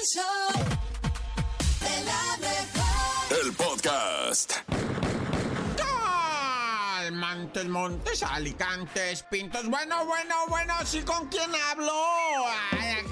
El show de la mejor. El podcast. Montes, Montes, Alicantes, Pintos. Bueno, bueno, bueno, ¿sí con quién hablo? Ay,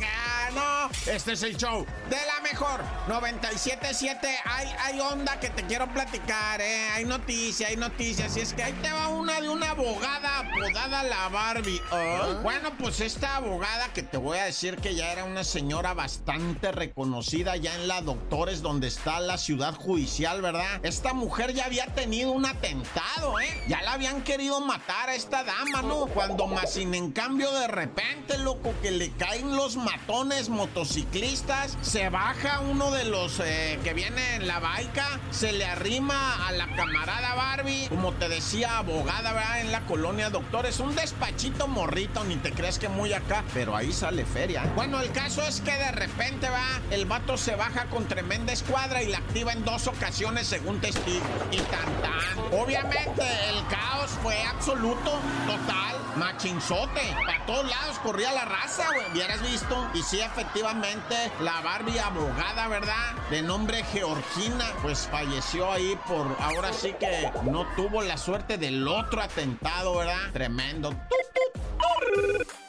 no. Este es el show de la mejor. 97.7. Hay, hay onda que te quiero platicar, ¿eh? Hay noticias, hay noticias. Y es que ahí te va una de una abogada apodada la Barbie. Oh, Bueno, pues esta abogada que te voy a decir que ya era una señora bastante reconocida ya en la Doctores, donde está la ciudad judicial, ¿verdad? Esta mujer ya había tenido un atentado, ¿eh? Ya la habían querido matar a esta dama, ¿no? Cuando más sin en cambio de repente, loco, que le caen los matones motociclistas, se baja uno de los eh, que viene en la baica, se le arrima a la camarada Barbie, como te decía, abogada, ¿verdad? En la colonia Doctores, un despachito morrito, ni te crees que muy acá, pero ahí sale feria. Bueno, el caso es que de repente va, el vato se baja con tremenda escuadra y la activa en dos ocasiones según testigo. Y tan tan. Obviamente el caos fue absoluto, total, machinzote. Para todos lados corría la raza, güey. Hubieras visto. Y sí, efectivamente, la Barbie abogada, ¿verdad? De nombre Georgina, pues falleció ahí por. Ahora sí que no tuvo la suerte del otro atentado, ¿verdad? Tremendo.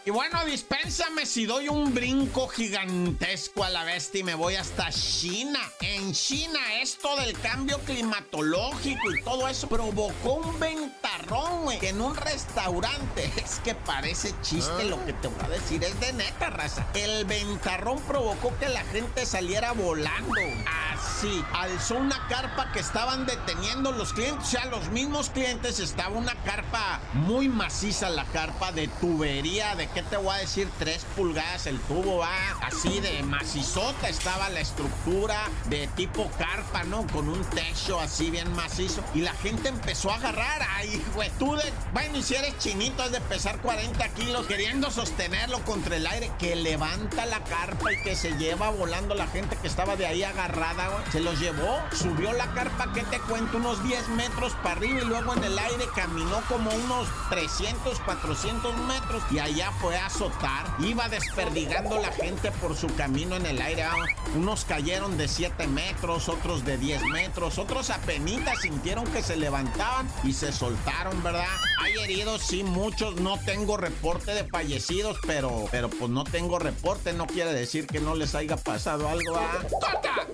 Y bueno, dispénsame si doy un brinco gigantesco a la bestia y me voy hasta China. En China, esto del cambio climatológico y todo eso provocó un ventarrón, güey, en un restaurante. Es que parece chiste lo que te voy a decir, es de neta, raza. El ventarrón provocó que la gente saliera volando. Así, alzó una carpa que estaban deteniendo los clientes, o sea, los mismos clientes, estaba una carpa muy maciza, la carpa de tubería, de qué te voy a decir, tres pulgadas el tubo, va, así de macizota estaba la estructura de tipo carpa, ¿no? Con un techo así bien macizo. Y la gente empezó a agarrar, ay, güey, tú de, bueno, y si eres chinito, es de pesar 40 kilos, queriendo sostenerlo contra el aire, que levanta la carpa y que se lleva volando la gente que estaba de ahí agarrada. Se los llevó, subió la carpa, ¿qué te cuento? Unos 10 metros para arriba y luego en el aire caminó como unos 300, 400 metros y allá fue a azotar. Iba desperdigando la gente por su camino en el aire. Unos cayeron de 7 metros, otros de 10 metros, otros apenitas sintieron que se levantaban y se soltaron, ¿verdad? Hay heridos, sí, muchos. No tengo reporte de fallecidos, pero, pero pues no tengo reporte. No quiere decir que no les haya pasado algo a... ¡Corta!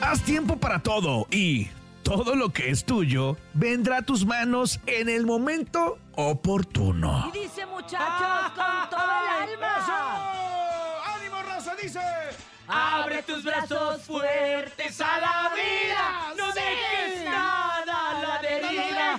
Haz tiempo para todo y todo lo que es tuyo vendrá a tus manos en el momento oportuno. Y dice muchachos con todo el alma. ¡Ánimo, raza! Dice. Abre tus brazos fuertes a la vida. No dejes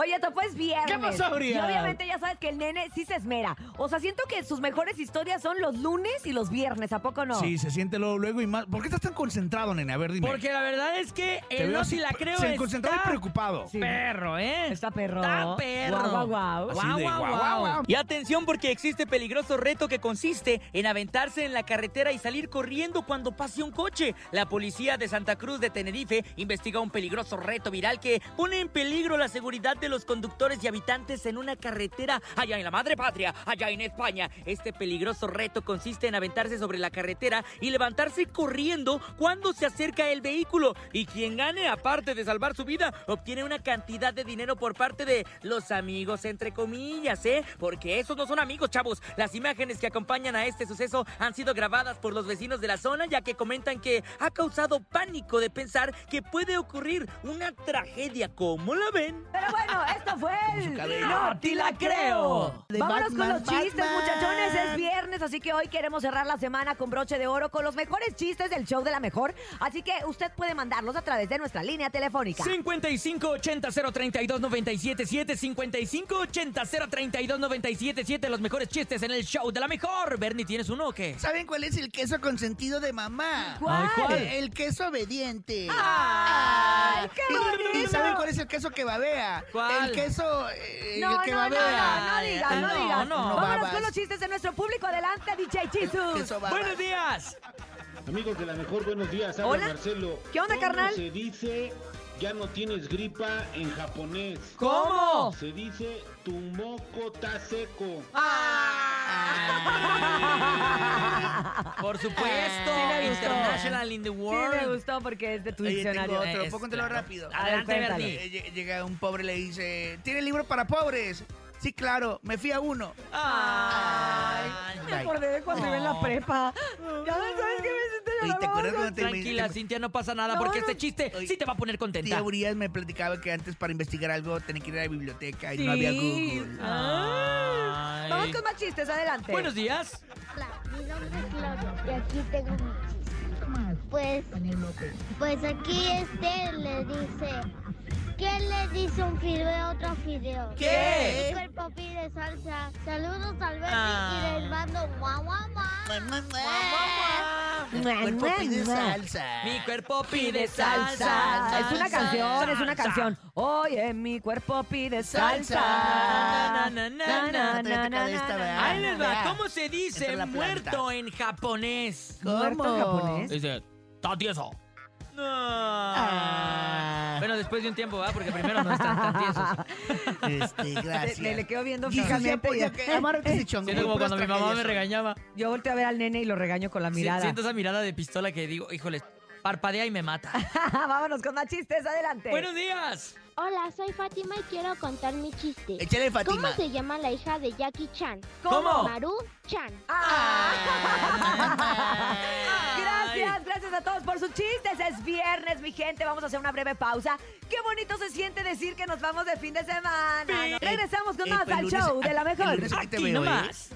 Oye, Topo, es viernes. ¿Qué pasó, Uriel? Y obviamente ya sabes que el nene sí se esmera. O sea, siento que sus mejores historias son los lunes y los viernes, ¿a poco no? Sí, se siente luego, luego y más. ¿Por qué estás tan concentrado, nene? A ver, dime. Porque la verdad es que Te el veo no así, si la creo se- está concentrado y preocupado. Sí. perro, ¿eh? Está perro. Está perro. Guau, guau, guau. Así Guau, de guau, guau, guau. guau, guau. Y atención porque existe peligroso reto que consiste en aventarse en la carretera y salir corriendo cuando pase un coche. La policía de Santa Cruz de Tenerife investiga un peligroso reto viral que pone en peligro la seguridad de los conductores y habitantes en una carretera allá en la madre patria, allá en España. Este peligroso reto consiste en aventarse sobre la carretera y levantarse corriendo cuando se acerca el vehículo. Y quien gane, aparte de salvar su vida, obtiene una cantidad de dinero por parte de los amigos, entre comillas, ¿eh? Porque esos no son amigos, chavos. Las imágenes que acompañan a este suceso han sido grabadas por los vecinos de la zona, ya que comentan que ha causado pánico de pensar que puede ocurrir una tragedia. ¿Cómo la ven? Pero bueno, esto fue el... ¡No te la creo! De Vámonos con los chistes, muchachones. Es viernes, así que hoy queremos cerrar la semana con broche de oro con los mejores chistes del show de la mejor. Así que usted puede mandarlos a través de nuestra línea telefónica. 5580-032-977, 5580-032-977, los mejores chistes en el show de la mejor. Bernie, ¿tienes uno o qué? ¿Saben cuál es el queso consentido de mamá? ¿Cuál? Ay, ¿cuál? El, el queso obediente. ¡Ay, qué cuál es el queso que babea? ¿Cuál? El queso eh, No, que no, no, no, babea. no digas, no, No, digas. no. Vámonos babas. con los chistes de nuestro público. Adelante, DJ Chisus. Buenos días. Amigos de la mejor, buenos días. Habla Hola. Marcelo. ¿Qué onda, ¿Cómo carnal? se dice ya no tienes gripa en japonés? ¿Cómo? Se dice tu moco está seco. Por supuesto. Sí me gustó. International in the Sí, world. me gustó porque es de tu Oye, diccionario. tengo otro, Es póntelo claro. rápido. Adelante. Eh, lle- Llega un pobre y le dice, ¿tiene libro para pobres? Sí, claro, me fui a uno. Ay. Me acordé de cuando iba en la prepa. Ya sabes que me senté Oye, ¿te acuerdas cuando te Tranquila, te- Cintia, no pasa nada, No, porque no. este chiste Oye, sí te va a poner contenta. Tía Urias me platicaba que antes para investigar algo tenía que ir a la biblioteca y no había Sí. Google. Ay. Vamos con más chistes, adelante. Buenos días. Hola, mi nombre es Claudio y aquí tengo mi chiste. Pues, pues aquí este le dice, ¿qué le dice un fideo a otro fideo? ¿Qué? Mi cuerpo pide salsa. Saludos al Betty Ah. y les mando guau guau guau. El cuerpo pide salsa. Mi cuerpo pide salsa. Es una canción, es una canción. Oye, mi cuerpo pide salsa. De. Ahí les va. ¿Cómo se dice muerto en japonés? ¿Muerto en japonés? Dice, está tieso. Ah. Bueno, después de un tiempo, ¿verdad? Porque primero no están tan tiesos. Este, Le, gracias. le- le quedo viendo fijamente. y- ya que- amárrate ese chongo, Siento como cuando mi mamá me regañaba. Yo volteo a ver al nene y lo regaño con la mirada. Siento esa mirada de pistola que digo, híjole, parpadea y me mata. Vámonos con más chistes, adelante. Buenos días. Hola, soy Fátima y quiero contar mi chiste. Échale, ¿Cómo Fátima. se llama la hija de Jackie Chan? ¿Cómo? Maru Chan. Ah. Gracias, gracias a todos por sus chistes. Es viernes, mi gente. Vamos a hacer una breve pausa. Qué bonito se siente decir que nos vamos de fin de semana. ¿no? Regresamos con Eh, más pues, al lunes- show de la el mejor. lunes aquí te veo, ¿eh? nomás.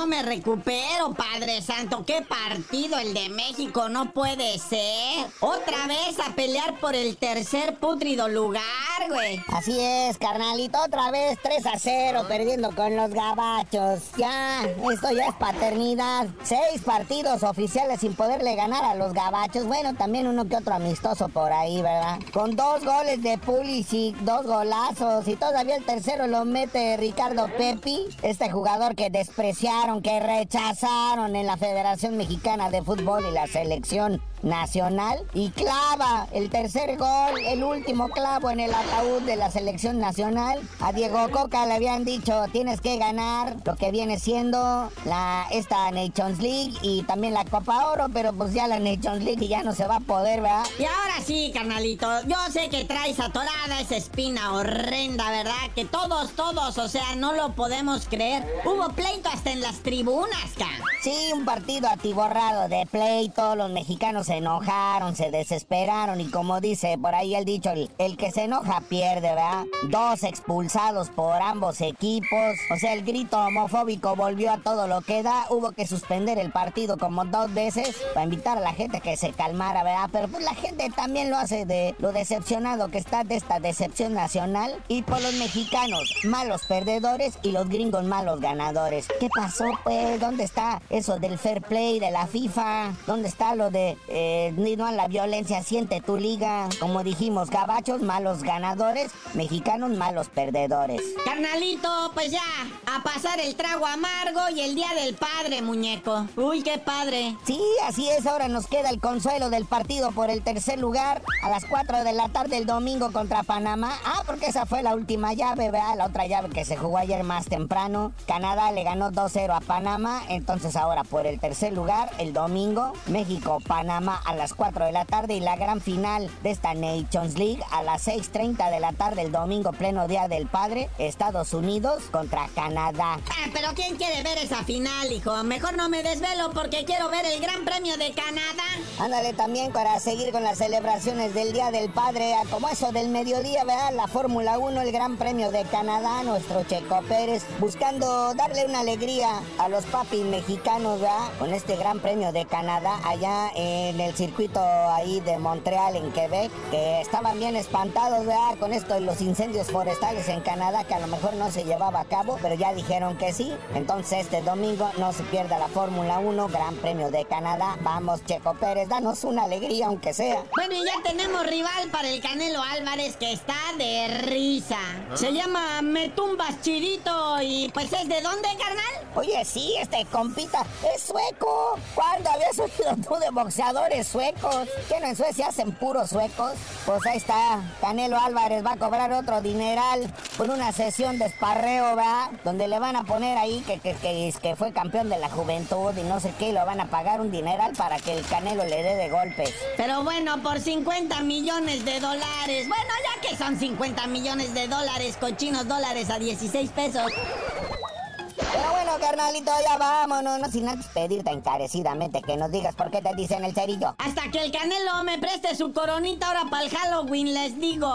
No me recupero, Padre Santo. Qué partido el de México, no puede ser. Otra vez a pelear por el tercer putrido lugar, güey. Así es, carnalito, otra vez 3 a 0, perdiendo con los gabachos. Ya, esto ya es paternidad. Seis partidos oficiales sin poderle ganar a los gabachos. Bueno, también uno que otro amistoso por ahí, ¿verdad? Con dos goles de Pulisic, dos golazos y todavía el tercero lo mete Ricardo Pepi, este jugador que despreciaron, que rechazaron en la Federación Mexicana de Fútbol y la selección nacional y clava el tercer gol, el último clavo en el ataúd de la selección nacional. A Diego Coca le habían dicho tienes que ganar lo que viene siendo la esta Nations League y también la Copa Oro, pero pues ya la Nations League ya no se va a poder, ¿verdad? Y ahora sí, carnalito, yo sé que traes atorada esa espina horrenda, ¿verdad? Que todos, todos, o sea, no lo podemos creer. Hubo pleito hasta en las tribunas, ca. Sí, un partido atiborrado de pleito, los mexicanos se enojaron, se desesperaron y como dice por ahí el dicho, el, el que se enoja pierde, ¿verdad? Dos expulsados por ambos equipos, o sea, el grito homofóbico volvió a todo lo que da, hubo que suspender el partido como dos veces para invitar a la gente a que se calmara, ¿verdad? Pero pues la gente también lo hace de lo decepcionado que está de esta decepción nacional y por los mexicanos, malos perdedores y los gringos malos ganadores. ¿Qué pasó pues? ¿Dónde está eso del fair play de la FIFA? ¿Dónde está lo de no a la violencia, siente tu liga? Como dijimos, gabachos malos ganadores, mexicanos malos perdedores. Carnalito, pues ya, a pasar el trago amargo y el día del padre, muñeco. Uy, qué padre. Sí, así es, ahora nos queda el consuelo del partido por el tercer lugar a las 4 de la tarde el domingo contra Panamá. Ah, porque esa fue la última llave, ¿verdad? La otra llave que se jugó ayer más temprano. Canadá le ganó 2-0 a Panamá, entonces ahora por el tercer lugar el domingo, México-Panamá. Roma a las 4 de la tarde y la gran final de esta Nations League a las 6.30 de la tarde el domingo pleno día del padre, Estados Unidos contra Canadá. Ah, pero ¿quién quiere ver esa final, hijo? Mejor no me desvelo porque quiero ver el Gran Premio de Canadá. Ándale también para seguir con las celebraciones del Día del Padre, a como eso del mediodía, ¿verdad? La Fórmula 1, el Gran Premio de Canadá, nuestro Checo Pérez, buscando darle una alegría a los papis mexicanos, ¿verdad? Con este Gran Premio de Canadá allá en el circuito ahí de Montreal, en Quebec, que estaban bien espantados, ¿verdad? Con esto de los incendios forestales en Canadá, que a lo mejor no se llevaba a cabo, pero ya dijeron que sí. Entonces este domingo no se pierda la Fórmula 1, Gran Premio de Canadá. Vamos, Checo Pérez, danos una alegría, aunque sea. Bueno, y ya tenemos rival para el Canelo Álvarez que está de risa. Se llama Metumbas Chirito y pues es de dónde, carnal? Oye, sí, este compita es sueco. ¿Cuándo habías oído tú de boxeadores suecos? ¿Que no en Suecia hacen puros suecos? Pues ahí está. Canelo Álvarez va a cobrar otro dineral por una sesión de esparreo, ¿verdad? Donde le van a poner ahí que, que, que, que fue campeón de la juventud y no sé qué, y lo van a pagar un dineral para que el Canelo le dé de golpes. Pero bueno, por 50 millones de dólares. Bueno, ya que son 50 millones de dólares, cochinos dólares a 16 pesos. Pero bueno, carnalito, ya vámonos, no sin antes pedirte encarecidamente que nos digas por qué te dicen el cerillo. Hasta que el Canelo me preste su coronita ahora para el Halloween, les digo.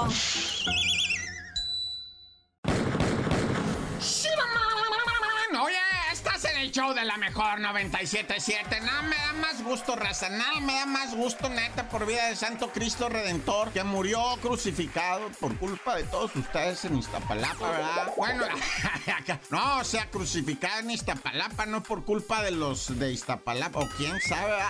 Show de la mejor 977. Nada me da más gusto, raza. Nada me da más gusto, neta, por vida de Santo Cristo Redentor, que murió crucificado por culpa de todos ustedes en Iztapalapa, ¿verdad? Bueno, no, o sea, crucificado en Iztapalapa, no por culpa de los de Iztapalapa, o quién sabe.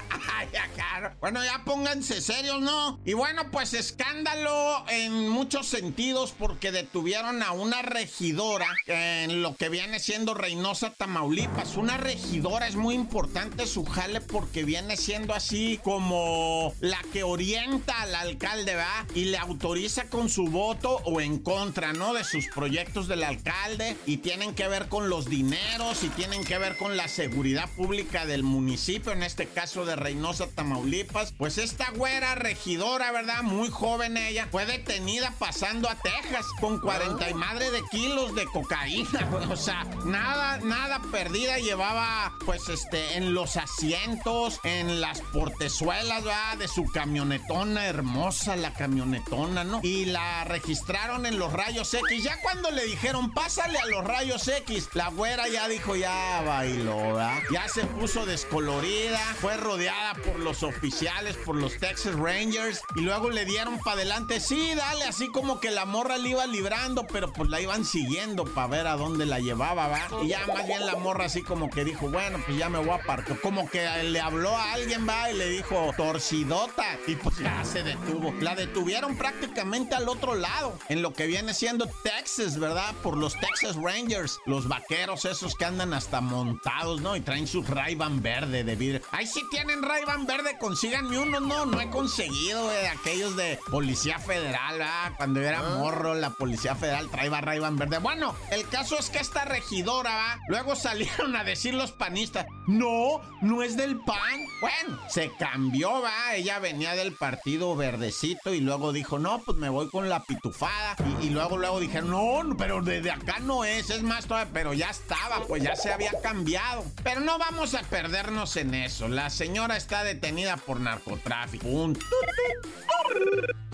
Bueno, ya pónganse serios, ¿no? Y bueno, pues escándalo en muchos sentidos porque detuvieron a una regidora en lo que viene siendo Reynosa, Tamaulipas. Una regidora es muy importante su jale porque viene siendo así como la que orienta al alcalde, ¿va? Y le autoriza con su voto o en contra, ¿no? De sus proyectos del alcalde y tienen que ver con los dineros y tienen que ver con la seguridad pública del municipio, en este caso de Reynosa, Tamaulipas. Pues esta güera regidora, ¿verdad? Muy joven ella, fue detenida pasando a Texas con 40 y madre de kilos de cocaína. O sea, nada, nada perdida llevaba, pues, este, en los asientos, en las portezuelas, ¿verdad? De su camionetona, hermosa la camionetona, ¿no? Y la registraron en los rayos X. Ya cuando le dijeron, pásale a los rayos X, la güera ya dijo, ya bailó, ¿verdad? Ya se puso descolorida, fue rodeada por los oficiales, por los Texas Rangers, y luego le dieron para adelante, sí, dale, así como que la morra le iba librando, pero pues la iban siguiendo para ver a dónde la llevaba, ¿va? Y ya más bien la morra así como que dijo, bueno, pues ya me voy a apartar. Como que le habló a alguien, va, y le dijo, torcidota. Y pues ya se detuvo. La detuvieron prácticamente al otro lado, en lo que viene siendo Texas, ¿verdad? Por los Texas Rangers, los vaqueros esos que andan hasta montados, ¿no? Y traen su ray verde de vidrio. Ahí sí tienen ray verde, consíganme uno, no, no he conseguido, de aquellos de Policía Federal, ¿verdad? Cuando yo era morro, la Policía Federal traía ray verde. Bueno, el caso es que esta regidora, ¿va? Luego salieron a decir los panistas, no, no es del PAN. Bueno, se cambió, va. Ella venía del partido verdecito y luego dijo, no, pues me voy con la pitufada. Y, y luego, luego dijeron, no, pero desde acá no es, es más todavía, pero ya estaba, pues ya se había cambiado. Pero no vamos a perdernos en eso. La señora está detenida por narcotráfico. Punto.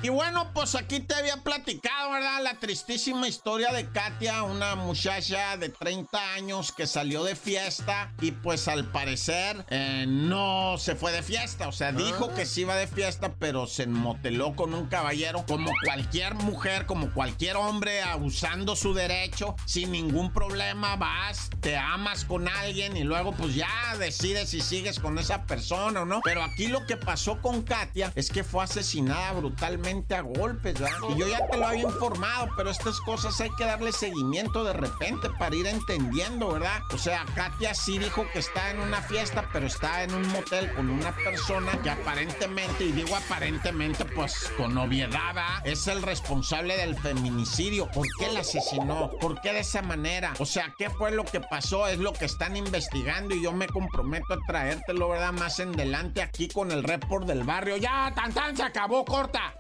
Y bueno, pues aquí te había platicado, ¿verdad? La tristísima historia de Katia, una muchacha de 30 años que salió de fiesta y pues al parecer eh, no se fue de fiesta. O sea, dijo que sí iba de fiesta, pero se moteló con un caballero como cualquier mujer, como cualquier hombre, abusando su derecho, sin ningún problema. Vas, te amas con alguien y luego pues ya decides si sigues con esa persona o no. Pero aquí lo que pasó con Katia es que fue asesinada brutalmente a golpes, ¿verdad? Y yo ya te lo había informado, pero estas cosas hay que darle seguimiento de repente para ir entendiendo, ¿verdad? O sea, Katia sí dijo que está en una fiesta, pero está en un motel con una persona que aparentemente, y digo aparentemente, pues con obviedad, ¿verdad? es el responsable del feminicidio. ¿Por qué la asesinó? ¿Por qué de esa manera? O sea, ¿qué fue lo que pasó? Es lo que están investigando y yo me comprometo a traértelo, ¿verdad? Más en adelante aquí con el report del barrio. Ya, tan tan, se acabó, corta.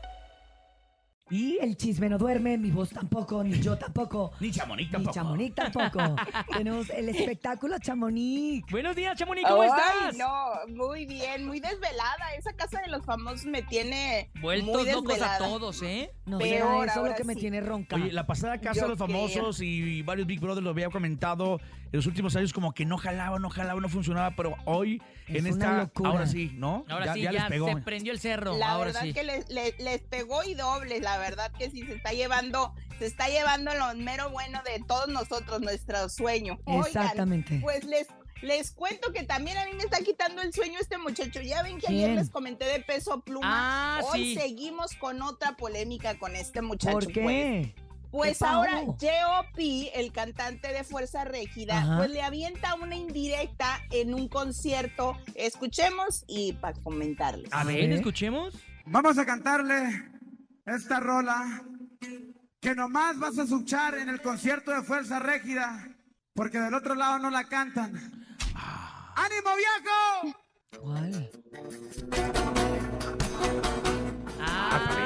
Y el chisme no duerme, mi voz tampoco, ni yo tampoco. Ni Chamonix Ni tampoco. Chamonix tampoco. Tenemos el espectáculo Chamonix. Buenos días, Chamonix, ¿cómo Ay, estás? no, muy bien, muy desvelada. Esa casa de los famosos me tiene Vueltos muy locos a todos, ¿eh? No Peor, eso lo ahora que me tiene ronca. Oye, la pasada casa Yo de los famosos y varios Big Brothers lo había comentado en los últimos años como que no jalaba, no jalaba, no funcionaba, pero hoy Es en una esta locura. ahora sí, ¿no? Ahora sí, ya, les pegó. se prendió el cerro. La ahora verdad sí. que les, les- les pegó y doble, la verdad que sí se está llevando, se está llevando lo mero bueno de todos nosotros, nuestro sueño. Oigan, Exactamente. pues les les cuento que también a mí me está quitando el sueño este muchacho. Ya ven que ¿Quién? ayer les comenté de peso pluma. Ah, Hoy sí. seguimos con otra polémica con este muchacho. ¿Por Pues. qué? Pues ¿Qué ahora? J.O.P., el cantante de Fuerza Régida, Ajá. pues le avienta una indirecta en un concierto. Escuchemos y para comentarles. A ver, escuchemos. Vamos a cantarle esta rola que nomás vas a escuchar en el concierto de Fuerza Régida, porque del otro lado no la cantan. ¡Ánimo, viejo! ¿Cuál? Ah,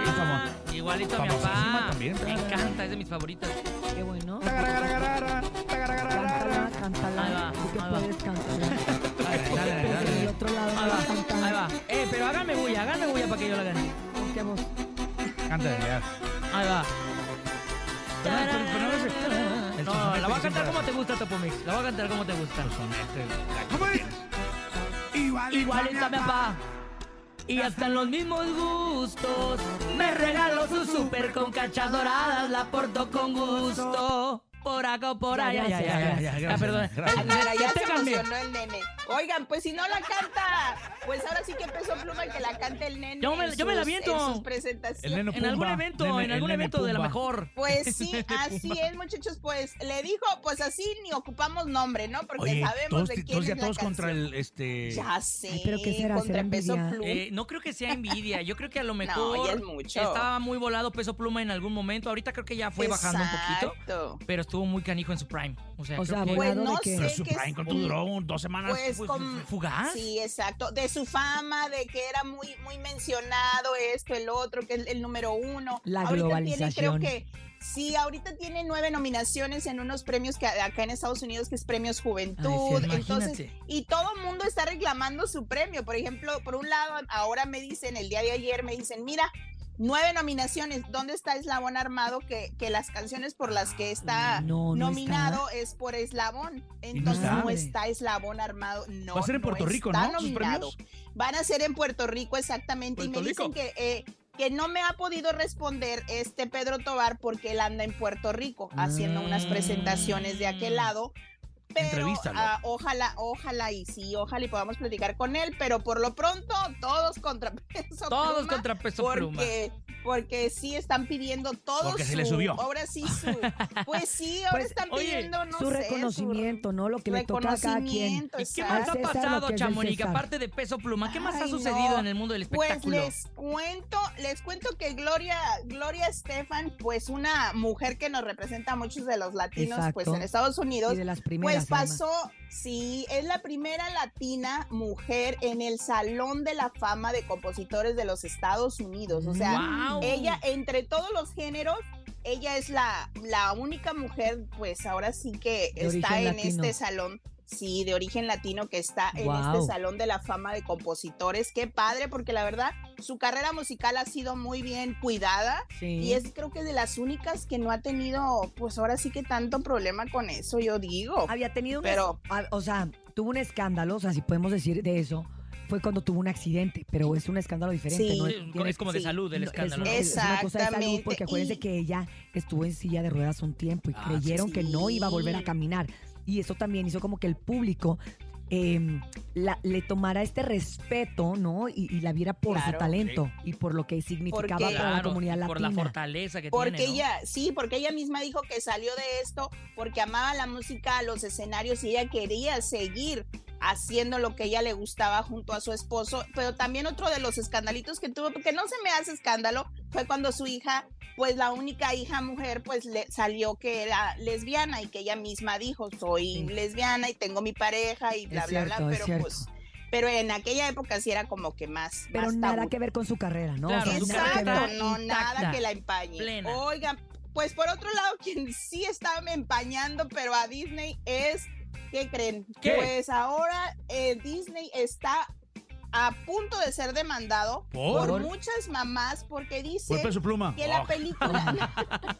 igualito a mi papá. también. Me encanta, es de mis favoritas. Qué bueno. Cántala, cántala. Ahí va, Tú que ahí va. puedes cantarla. Dale, dale, Pero dale. del otro lado Ahí va, ahí va. Eh, pero háganme bulla, háganme bulla para que yo la gane. ¿Con qué voz? Cántale, ya. Ahí va. Pero no- pero- pero no el- la voy a cantar como te gusta, Topomix. La voy a cantar como te gusta. ¿Cómo es? Igualito, Igualita mi papá. Y hasta en los mismos gustos. Me regaló su super con cachas doradas. La porto con gusto. Por acá o por Ya, allá. ya, Ya, ya, ya, ya. ya, ya, gracias, perdón. mira, ya se emocionó el nene. Oigan, pues si no la canta, pues ahora sí que peso pluma que la cante el nene. Yo me- yo me la aviento. En sus presentaciones. En algún evento, nene- en algún evento de la mejor. Pues sí, así es, muchachos. Pues le dijo, pues así ni ocupamos nombre, ¿no? Porque Oye, sabemos todos, de quién todos ya es la todos contra el este Ya sé. Ay, pero ¿qué será? Contra ¿Será peso pluma. Eh, no creo que sea envidia. Yo creo que a lo mejor ya es mucho. estaba muy volado peso pluma en algún momento. Ahorita creo que ya fue bajando un poquito. Pero estuvo muy canijo en su prime. O sea, O sea, que- Pues no sé su prime, es- ¿cuánto duró? ¿Dos semanas? Pues con- fugaz. Sí, exacto. De su fama, de que era muy, muy mencionado esto, el otro, que es el número uno. La ahorita Tiene, globalización. creo que sí, ahorita tiene nueve nominaciones en unos premios que acá en Estados Unidos que es Premios Juventud. Ay, sí, Entonces, y todo el mundo está reclamando su premio. Por ejemplo, por un lado, ahora me dicen, el día de ayer me dicen, mira. Nueve nominaciones. ¿Dónde está Eslabón Armado? Que, que las canciones por las que está No, no nominado es por Eslabón. Entonces está. no está Eslabón Armado. No, Va a ser en Puerto Rico, está ¿no? ¿Sus nominado. Van a ser en Puerto Rico exactamente. y me dicen Rico. que, eh, que no me ha podido responder este Pedro Tobar porque él anda en Puerto Rico haciendo unas presentaciones de aquel lado. Pero Entrevístalo. ah, ojalá, ojalá y sí, ojalá y podamos platicar con él, pero por lo pronto todos contra peso Todos pluma, contra peso pluma. porque, porque sí están pidiendo todo Porque su, se le subió. ahora sí su, pues sí, ahora Pues, están oye, pidiendo, no su sé, reconocimiento, ¿no? Lo que le toca a cada quien. reconocimiento, ¿Y qué más ha pasado, Chamonix? Aparte de peso pluma, ¿qué más ha sucedido no. en el mundo del Pues espectáculo? les cuento, les cuento que Gloria, Gloria Estefan, pues una mujer que nos representa a muchos de los latinos, Exacto. pues en Estados Unidos, Y de las primeras. pues pasó, sí, es la primera latina mujer en el Salón de la Fama de Compositores de los Estados Unidos. O sea, ¡Guau! ella, entre todos los géneros, ella es la, la única mujer, pues ahora sí que De está en latino. este salón. Sí, de origen latino que está en Guau. este Salón de la Fama de Compositores. Qué padre, porque la verdad, su carrera musical ha sido muy bien cuidada. Sí. Y es creo que de las únicas que no ha tenido, pues ahora sí que tanto problema con eso, yo digo. Había tenido un... Pero- O sea, tuvo un escándalo, o sea, si podemos decir de eso, fue cuando tuvo un accidente, pero es un escándalo diferente. Sí. ¿no? Es- Tiene- es como de sí. salud el no, escándalo. Es una, es una cosa de salud, Exactamente, porque acuérdense y- que ella estuvo en silla de ruedas un tiempo y Ah, creyeron que no iba a volver a caminar. Y eso también hizo como que el público eh, la- le tomara este respeto, ¿no? Y, y la viera por su talento y por lo que significaba Porque- para la comunidad latina. por la fortaleza que Porque tiene, ¿no? ella, sí, porque ella misma dijo que salió de esto porque amaba la música, los escenarios y ella quería seguir haciendo lo que ella le gustaba junto a su esposo. Pero también otro de los escandalitos que tuvo, porque no se me hace escándalo, fue cuando su hija, pues la única hija mujer, pues le salió que era lesbiana y que ella misma dijo, soy lesbiana y tengo mi pareja y bla, Es bla, cierto, bla. Pero cierto. pues, pero en aquella época sí era como que más. Pero más nada tabú. que ver con su carrera, ¿no? Claro, su nada que carrera ver. Exacto, no, intacta, nada que la empañe. plena. Oigan, pues por otro lado, quien sí está empañando, pero a Disney es, ¿qué creen? ¿Qué? Pues ahora eh, Disney está a punto de ser demandado ¿Por? por, muchas mamás porque dice Por peso pluma. que la Oh. película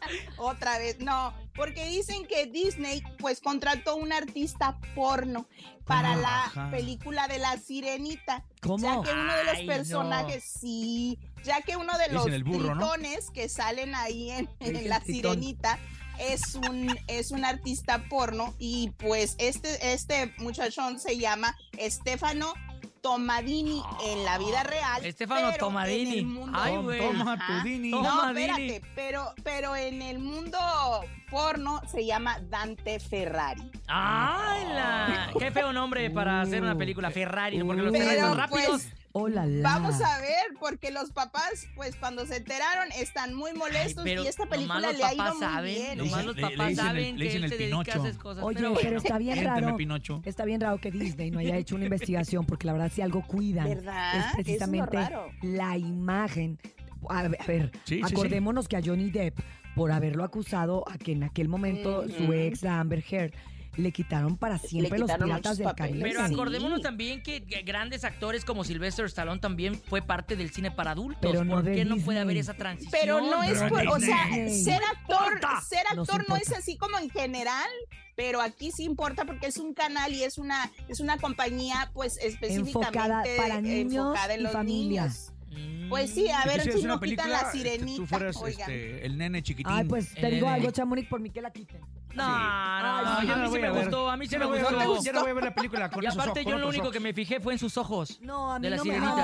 otra vez no porque dicen que Disney pues contrató un artista porno para la Ajá. película de la sirenita ¿Cómo? ya que uno de los Ay, no. personajes sí ya que uno de Dicen los burro, ¿no? tritones que salen ahí en, en Dicen la tritón. sirenita es un es un artista porno y pues este este muchachón se llama Stefano Tomadini en la vida real. Estefano Tomadini. mundo- Ay, güey. Toma Ajá. tu Dini. No, espérate, pero, pero en el mundo porno se llama Dante Ferrari. ¡Ay, la! Qué feo nombre para hacer una película Ferrari, ¿no? porque los Pero, Ferrari son rápidos. pues, Hola. Vamos a ver, porque los papás, pues cuando se enteraron, están muy molestos pero y esta película los le ha ido papás muy saben, bien. nomás ¿eh? los Le- le papás el- saben le que dicen él el se dedica a Pinocho. esas cosas. Oye, pero pero, bueno. está bien raro. Pinocho. Está bien raro que Disney no haya hecho una investigación, porque la verdad, si algo cuidan, ¿Verdad? es precisamente la imagen. A ver, a ver, Sí, sí, sí. acordémonos que a Johnny Depp, por haberlo acusado a que en aquel momento su ex, Amber Heard, le quitaron para siempre los quitaron piratas muchos del. Caribe. Pero Sí. acordémonos también que grandes actores como Sylvester Stallone también fue parte del cine para adultos. Pero no ¿Por de qué no puede haber esa transición? Pero no es Pero por, o sea, ser actor, ser actor no es así como en general, pero aquí sí importa porque es un canal y es una, es una compañía, pues específicamente Enfocada para niños enfocada en y los familias. niños. Pues sí, a ver si no quitan la sirenita. Tú fueras este, el nene chiquitín. Ay, pues te El digo nene. algo, Chamonix, por mí que la quiten. No, no, Ay, no, yo a mí sí me gustó, a mí sí me gustó. ya no voy a ver la película con Y esos aparte ojos, yo lo único que me fijé fue en sus ojos. No, a mí De la no sirenita. me...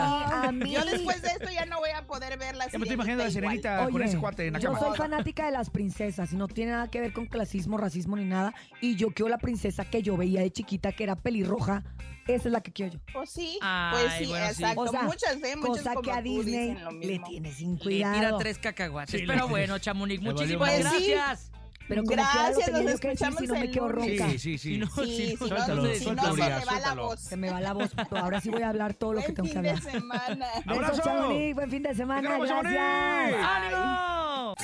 A mí, a mí- Yo después de esto ya no voy a poder ver la Ya me estoy imaginando la sirenita con ese cuate en la yo cama. soy fanática de las princesas y no tiene nada que ver con clasismo, racismo ni nada. Y yo quiero la princesa que yo veía de chiquita, que era pelirroja. Esa es la que quiero yo. Pues sí, Ay, pues sí, bueno, sí. exacto. O sea, muchas veces, muchas Cosa como que a Disney le tiene sin Le cuidado. tira tres cacahuates. Sí, Pero le- bueno, Chamonix, le muchísimas gracias. Pero como Gracias, nos que decir escuchamos si no me quedo ronca. Sí, sí, sí. Si no, Sí, si no, no, suéltalo, no se si me va la voz. Se me va la voz. Ahora sí voy a hablar todo lo que Buen tengo que fin de hablar. semana. Besos, ¡Abrazo! Chamonix. Buen fin de semana. ¡Te queremos, Gracias. Chamonix! ¡Ánimo!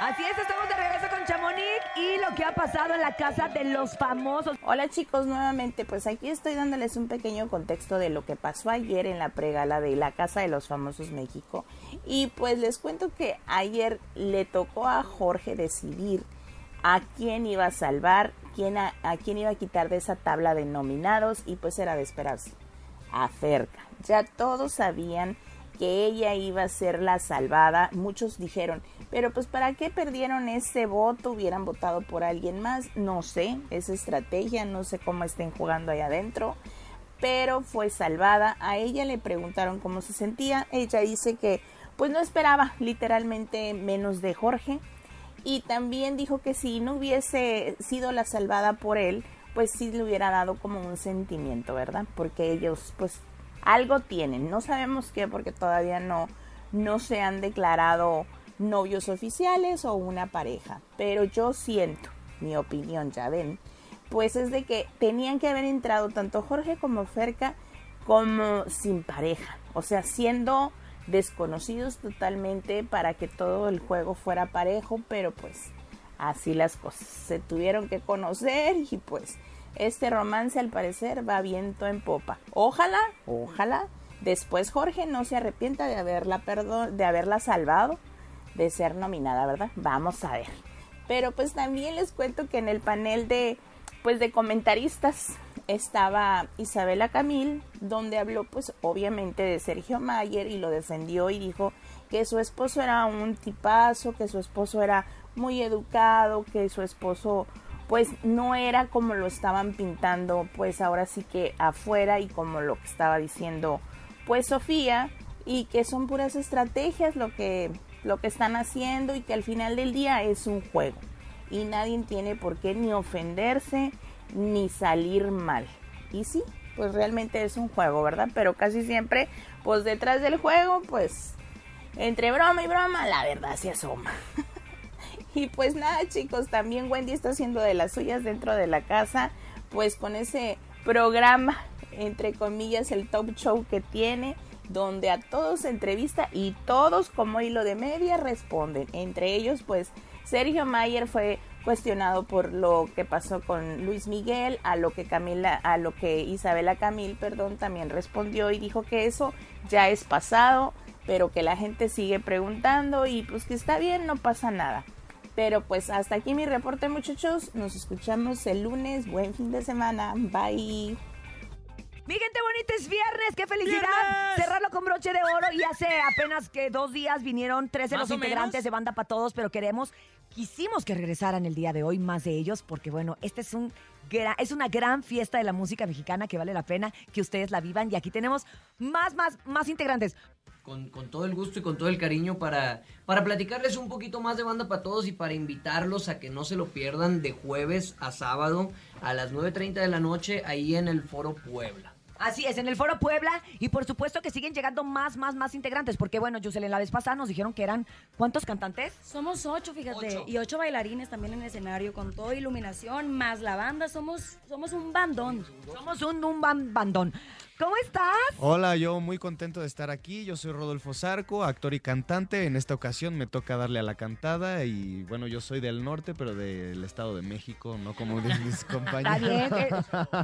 Así es, estamos de regreso con Chamonix y lo que ha pasado en la casa de los famosos. Hola chicos, nuevamente, pues aquí estoy dándoles un pequeño contexto de lo que pasó ayer en la pregala de la Casa de los Famosos México. Y pues les cuento que ayer le tocó a Jorge decidir a quién iba a salvar, quién a, a quién iba a quitar de esa tabla de nominados y pues era de esperarse. A Ferca. Ya todos sabían que ella iba a ser la salvada. Muchos dijeron, pero pues ¿para qué perdieron ese voto? Hubieran votado por alguien más. No sé, es estrategia, no sé cómo estén jugando ahí adentro. Pero fue salvada. A ella le preguntaron cómo se sentía. Ella dice que pues no esperaba literalmente menos de Jorge. Y también dijo que si no hubiese sido la salvada por él, pues sí le hubiera dado como un sentimiento, ¿verdad? Porque ellos pues algo tienen, no sabemos qué porque todavía no, no se han declarado novios oficiales o una pareja, pero yo siento, mi opinión, ya ven, pues es de que tenían que haber entrado tanto Jorge como Ferca como sin pareja, o sea, siendo desconocidos totalmente para que todo el juego fuera parejo, pero pues así las cosas, se tuvieron que conocer y pues este romance al parecer va viento en popa. Ojalá, ojalá después Jorge no se arrepienta de haberla perdón, de haberla salvado de ser nominada, ¿verdad? Vamos a ver. Pero pues también les cuento que en el panel de pues de comentaristas estaba Isabela Camil, donde habló pues obviamente de Sergio Mayer y lo defendió y dijo que su esposo era un tipazo, que su esposo era muy educado, que su esposo pues no era como lo estaban pintando, pues ahora sí que afuera y como lo que estaba diciendo, pues Sofía, y que son puras estrategias lo que, lo que están haciendo y que al final del día es un juego. Y nadie tiene por qué ni ofenderse ni salir mal. Y sí, pues realmente es un juego, ¿verdad? Pero casi siempre, pues detrás del juego, pues entre broma y broma, la verdad se asoma. y pues nada, chicos, también Wendy está haciendo de las suyas dentro de la casa, pues con ese programa, entre comillas, el top show que tiene donde a todos se entrevista y todos como hilo de media responden. Entre ellos, pues Sergio Mayer fue cuestionado por lo que pasó con Luis Miguel, a lo que Camila, a lo que Isabela Camil, perdón, también respondió y dijo que eso ya es pasado, pero que la gente sigue preguntando y pues que está bien, no pasa nada. Pero pues hasta aquí mi reporte muchachos, nos escuchamos el lunes, buen fin de semana, bye. Mi gente bonita, es viernes, qué felicidad cerrarlo con broche de oro y hace apenas que dos días vinieron 13 ¿Más los integrantes menos? de Banda para Todos, pero queremos, quisimos que regresaran el día de hoy más de ellos porque bueno, este es un gra- es una gran fiesta de la música mexicana que vale la pena que ustedes la vivan y aquí tenemos más, más, más integrantes. con, con todo el gusto y con todo el cariño para, para platicarles un poquito más de Banda para Todos y para invitarlos a que no se lo pierdan de jueves a sábado a las 9.30 de la noche ahí en el Foro Puebla. Así es, en el Foro Puebla y por supuesto que siguen llegando más, más, más integrantes porque bueno, Yuselén, la vez pasada nos dijeron que eran ¿cuántos cantantes? Somos ocho, fíjate, Ocho. y ocho bailarines también en el escenario con toda iluminación, más la banda, somos, somos un bandón. Somos un, un ban- bandón. ¿Cómo estás? Hola, yo muy contento de estar aquí. Yo soy Rodolfo Zarco, actor y cantante. En esta ocasión me toca darle a la cantada y bueno, yo soy del norte, pero del Estado de México, no como de mis compañeros. bien, eh,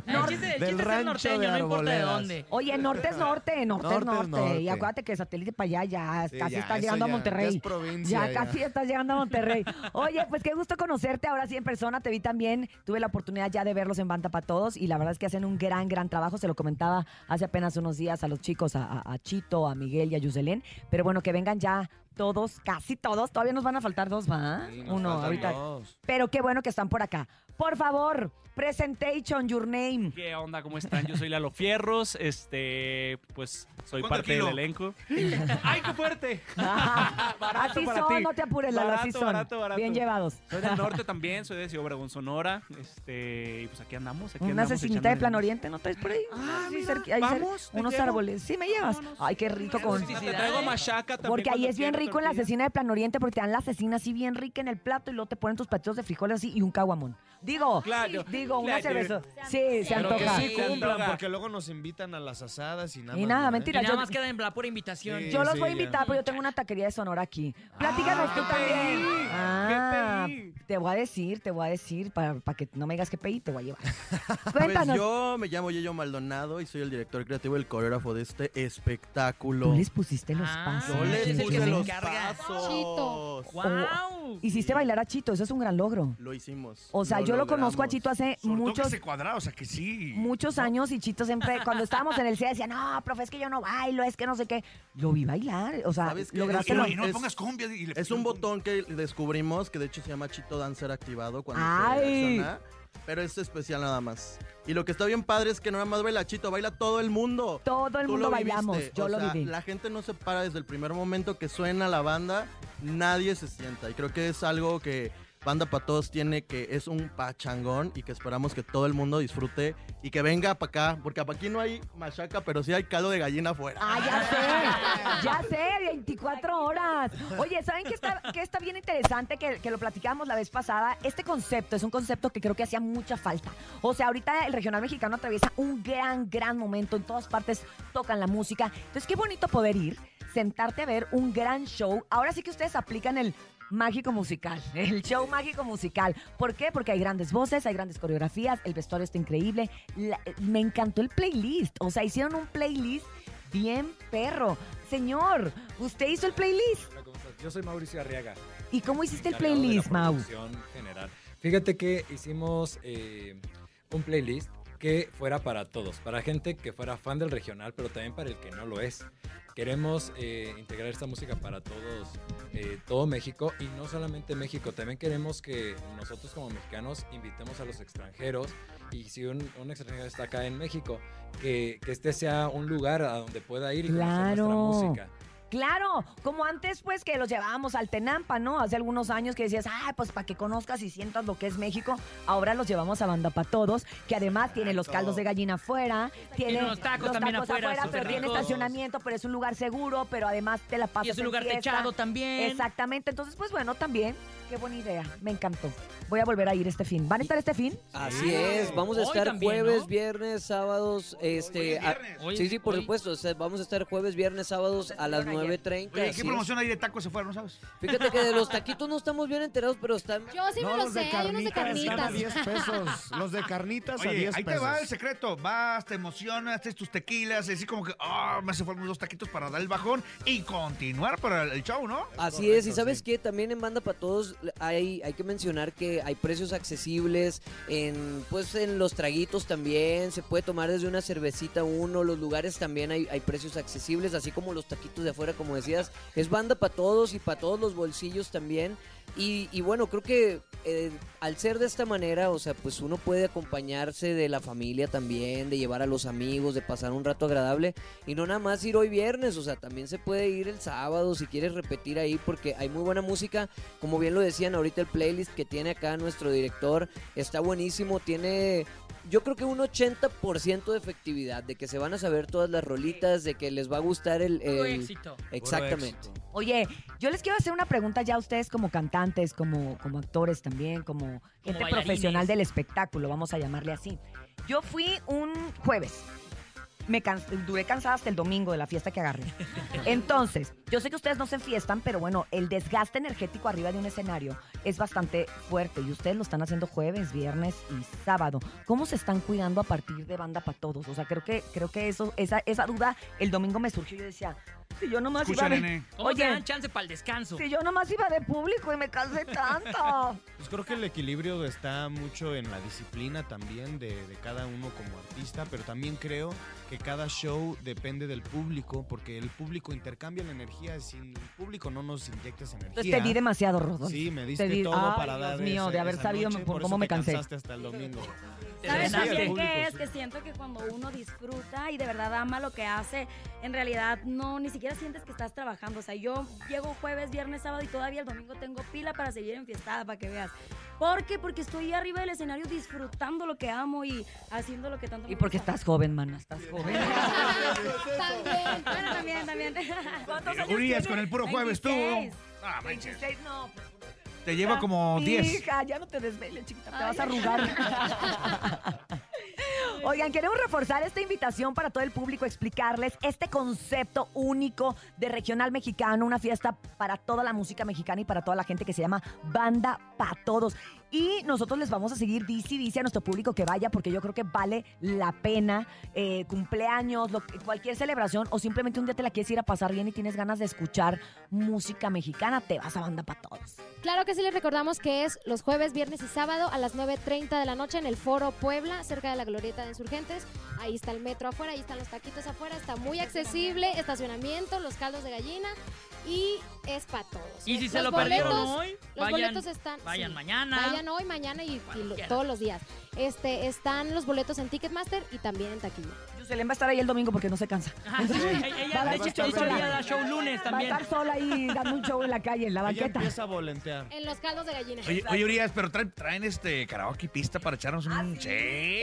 El chiste- el chiste es ser norteño, no importa de dónde. Oye, norte es norte, norte, es Norte es norte. Y norte. acuérdate que satélite para allá ya Sí, casi ya, estás llegando a Monterrey. ya es provincia, Ya ya. casi estás llegando a Monterrey. Oye, pues qué gusto conocerte ahora sí en persona. Te vi también. Tuve la oportunidad ya de verlos en Banda para Todos y la verdad es que hacen un gran, gran trabajo. Se lo comentaba hace apenas unos días a los chicos, a, Chito, a Miguel y a Yuselén. Pero bueno, que vengan ya todos, casi todos. Todavía nos van a faltar dos, ¿va? Sí, Uno ahorita. dos. Pero qué bueno que están por acá. Por favor, presentation, your name. ¿Qué onda? ¿Cómo están? Yo soy Lalo Fierros, este, pues soy ¿Cuánto parte kilo? del elenco. ¡Ay, qué fuerte! así para son, ti. no te apures, Lalo, así Barato, son. barato, barato. Bien llevados. Soy del norte también, soy de Ciudad Obregón, Sonora, este, y pues aquí andamos, aquí Una andamos de plan oriente, ¿no traes por ahí? Ah, Sí, mira, cerqui- ahí vamos, unos llevo. árboles. Sí, me llevas. Ay, qué rico con... Te traigo machaca también. Porque ahí es bien quieras, rico en la cecina de plan oriente porque te dan la cecina así bien rica en el plato y luego te ponen tus platitos de frijoles así y un caguamón. Digo, Claro, digo, una claro. cerveza. Sí, se Pero que antoja. sí cumplan, porque luego nos invitan a las asadas y nada Y más, nada, ¿no, eh? mentira, Y nada yo- más queda en la pura invitación. Sí, Yo los sí, voy a ya. invitar, pero yo tengo una taquería de Sonora aquí. Platícanos tú ¿qué también. pedí? Ah, ¿Qué pedí? te voy a decir, te voy a decir, para, para que no me digas que pedí, te voy a llevar. Pues Cuéntanos. yo me llamo Yeyo Maldonado y soy el director creativo y el coreógrafo de este espectáculo. Tú les pusiste los Ah, pasos. Yo les puse se los ¡Wow! Hiciste bailar a Chito, eso es un gran logro. Lo hicimos. O sea, yo lo conozco a. Chito hace Sobre todo que muchos, se cuadrado, o sea que sí. muchos años y Chito siempre, cuando estábamos en el CEA, decía, no, profe, es que yo no bailo, es que no sé qué. Lo vi bailar, o sea, lograste lo- Y no es- pongas cumbia y le Es un botón que descubrimos que de hecho se llama Chito Dancer activado cuando ¡Ay! se pero es especial nada más. Y lo que está bien padre es que no nada más baila Chito, baila todo el mundo. Todo el Tú mundo bailamos, yo o lo sea, viví. La gente no se para desde el primer momento que suena la banda, nadie se sienta. Y creo que es algo que Banda para Todos tiene que es un pachangón y que esperamos que todo el mundo disfrute y que venga para acá, porque para aquí no hay machaca, pero sí hay caldo de gallina afuera. Ah, ya sé, ya sé, 24 horas. Oye, ¿saben qué está, qué está bien interesante que, que lo platicábamos la vez pasada? Este concepto es un concepto que creo que hacía mucha falta. O sea, ahorita el regional mexicano atraviesa un gran, gran momento. En todas partes tocan la música. Entonces, qué bonito poder ir, sentarte a ver un gran show. Ahora sí que ustedes aplican el mágico musical, el show mágico musical. ¿Por qué? Porque hay grandes voces, hay grandes coreografías, el vestuario está increíble. La- me encantó el playlist, o sea, hicieron un playlist bien perro. Señor, ¿usted hizo el playlist? Hola, ¿cómo estás? Yo soy Mauricio Arriaga. ¿Y cómo hiciste el playlist, Mau? general. Fíjate que hicimos eh, un playlist que fuera para todos, para gente que fuera fan del regional, pero también para el que no lo es. Queremos eh, integrar esta música para todos, eh, todo México y no solamente México, también queremos que nosotros como mexicanos invitemos a los extranjeros y si un, un extranjero está acá en México, que, que este sea un lugar a donde pueda ir y conocer nuestra Claro. música. Claro, como antes, pues que los llevábamos al Tenampa, ¿no? Hace algunos años que decías, ay, pues para que conozcas y sientas lo que es México. Ahora los llevamos a Banda para Todos, que además tiene los caldos de gallina afuera, tiene unos tacos también afuera, pero tiene estacionamiento, pero es un lugar seguro, pero además te la pasas Y es un en lugar fiesta. techado también. Exactamente, entonces, pues bueno, también, qué buena idea, me encantó. Voy a volver a ir este fin. ¿Van a estar este fin? Así es, vamos a Hoy estar también, jueves, ¿no? viernes, sábados, este, a- Hoy- sí, sí, por hoy. supuesto, o sea, vamos a estar jueves, viernes, sábados a las 9.30. Oye, así ¿qué es. promoción hay de tacos se fueron, no sabes? Fíjate que de los taquitos no estamos bien enterados, pero están... Yo sí me lo sé, hay unos de carnitas. Los de carnitas a Oye, 10 ahí pesos. te va el secreto. Vas, te emocionas, haces tus tequilas, así como que, ah, me hace falta unos dos taquitos para dar el bajón y continuar para el show, ¿no? Así es, y sabes que también en Banda para Todos hay, hay que mencionar que hay precios accesibles en pues en los traguitos también, se puede tomar desde una cervecita uno, los lugares también hay, hay precios accesibles, así como los taquitos de afuera, como decías, es Banda para Todos y para todos los bolsillos también. Y, y bueno, creo que eh, al ser de esta manera, o sea, pues uno puede acompañarse de la familia también, de llevar a los amigos, de pasar un rato agradable. Y no nada más ir hoy viernes, o sea, también se puede ir el sábado si quieres repetir ahí porque hay muy buena música, como bien lo decían ahorita el playlist que tiene acá nuestro director está buenísimo, tiene yo creo que un 80% de efectividad, de que se van a saber todas las rolitas, de que les va a gustar el... Puro el- éxito. Exactamente. Oye, yo les quiero hacer una pregunta ya a ustedes como cantantes, como, como actores también, como gente bailarines. profesional del espectáculo, vamos a llamarle así. Yo fui un jueves. Me can- duré cansada hasta el domingo de la fiesta que agarré. Entonces, yo sé que ustedes no se enfiestan, pero bueno, el desgaste energético arriba de un escenario es bastante fuerte y ustedes lo están haciendo jueves, viernes y sábado. ¿Cómo se están cuidando a partir de banda para todos? O sea, creo que creo que eso esa, esa duda el domingo me surgió y yo decía, si yo nomás Escucha, iba de, nene. ¿Cómo Oye, te dan chance para el descanso? si yo nomás iba de público y me cansé tanto. Pues creo que el equilibrio está mucho en la disciplina también de, de cada uno como artista, pero también creo que cada show depende del público, porque el público intercambia la energía. Sin el público no nos inyectas energía. Entonces te di demasiado, Rodolfo. Sí, me Te diste di- todo Ay, para Dios dar mío, esa- de haber sabido noche, por cómo me cansé. cansaste hasta el domingo. ¿Sabes Sí, también qué es? sí. Que siento que cuando uno disfruta y de verdad ama lo que hace, en realidad no, ni siquiera sientes que estás trabajando. O sea, yo llego jueves, viernes, sábado y todavía el domingo tengo pila para seguir enfiestada, para que veas. ¿Por qué? Porque estoy arriba del escenario disfrutando lo que amo y haciendo lo que tanto me Y porque gusta. estás joven, mana, estás joven. También, bueno, también, también. ¿Cuántos años Urias tienes? con el puro jueves tú. 26. Ah, manches. 26, no. Te lleva como 10. Hija, ya no te desveles, chiquita, te vas a arrugar. Oigan, queremos reforzar esta invitación para todo el público, explicarles este concepto único de regional mexicano, una fiesta para toda la música mexicana y para toda la gente que se llama Banda Pa' Todos. Y nosotros les vamos a seguir, dice y dice a nuestro público que vaya, porque yo creo que vale la pena. eh, cumpleaños, cualquier celebración, o simplemente un día te la quieres ir a pasar bien y tienes ganas de escuchar música mexicana, te vas a Banda Pa' Todos. Claro que sí, les recordamos que es los jueves, viernes y sábado a las 9.30 de la noche en el Foro Puebla, cerca de la Glorieta de Insurgentes. Ahí está el metro afuera, ahí están los taquitos afuera, está muy accesible, estacionamiento, los caldos de gallina y es para todos. Y si se lo perdieron hoy, los vayan- boletos están... vayan sí, mañana. Vayan hoy, mañana y, y lo- quieran. todos los días. Este, están los boletos en Ticketmaster y también en taquilla. Yuselén va a estar ahí el domingo porque no se cansa. Ella, ella, Va a de hecho, ella da show lunes también. Va a estar sola ahí dando un show en la calle, en la Ella banqueta. empieza a volentear. En los caldos de gallina. Oye, oye, Urias, pero traen, traen este karaoke pista para echarnos Ah, un... Sí.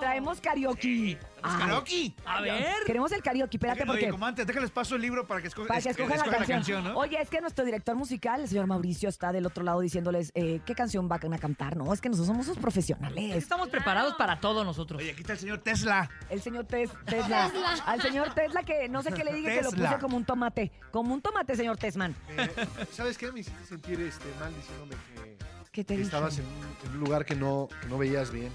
Traemos karaoke. Ay, karaoke? A ver. Queremos el karaoke, espérate porque... como antes, déjales paso el libro para que, esco- Para que es- escojan la canción. ¿no? Oye, es que nuestro director musical, el señor Mauricio, está del otro lado diciéndoles eh, qué canción van a cantar. No, es que nosotros somos sus profesionales. Estamos preparados para todo nosotros. Oye, aquí está el señor Tesla. El señor Tes- Tesla. Tesla. Al señor Tesla que no sé qué le diga que lo Tesla. puse como un tomate. Como un tomate, señor Tesman. ¿Sabes qué? Me hiciste sentir este, mal diciéndome que, ¿Qué te que dije? estabas en un, en un lugar que no, que no veías bien.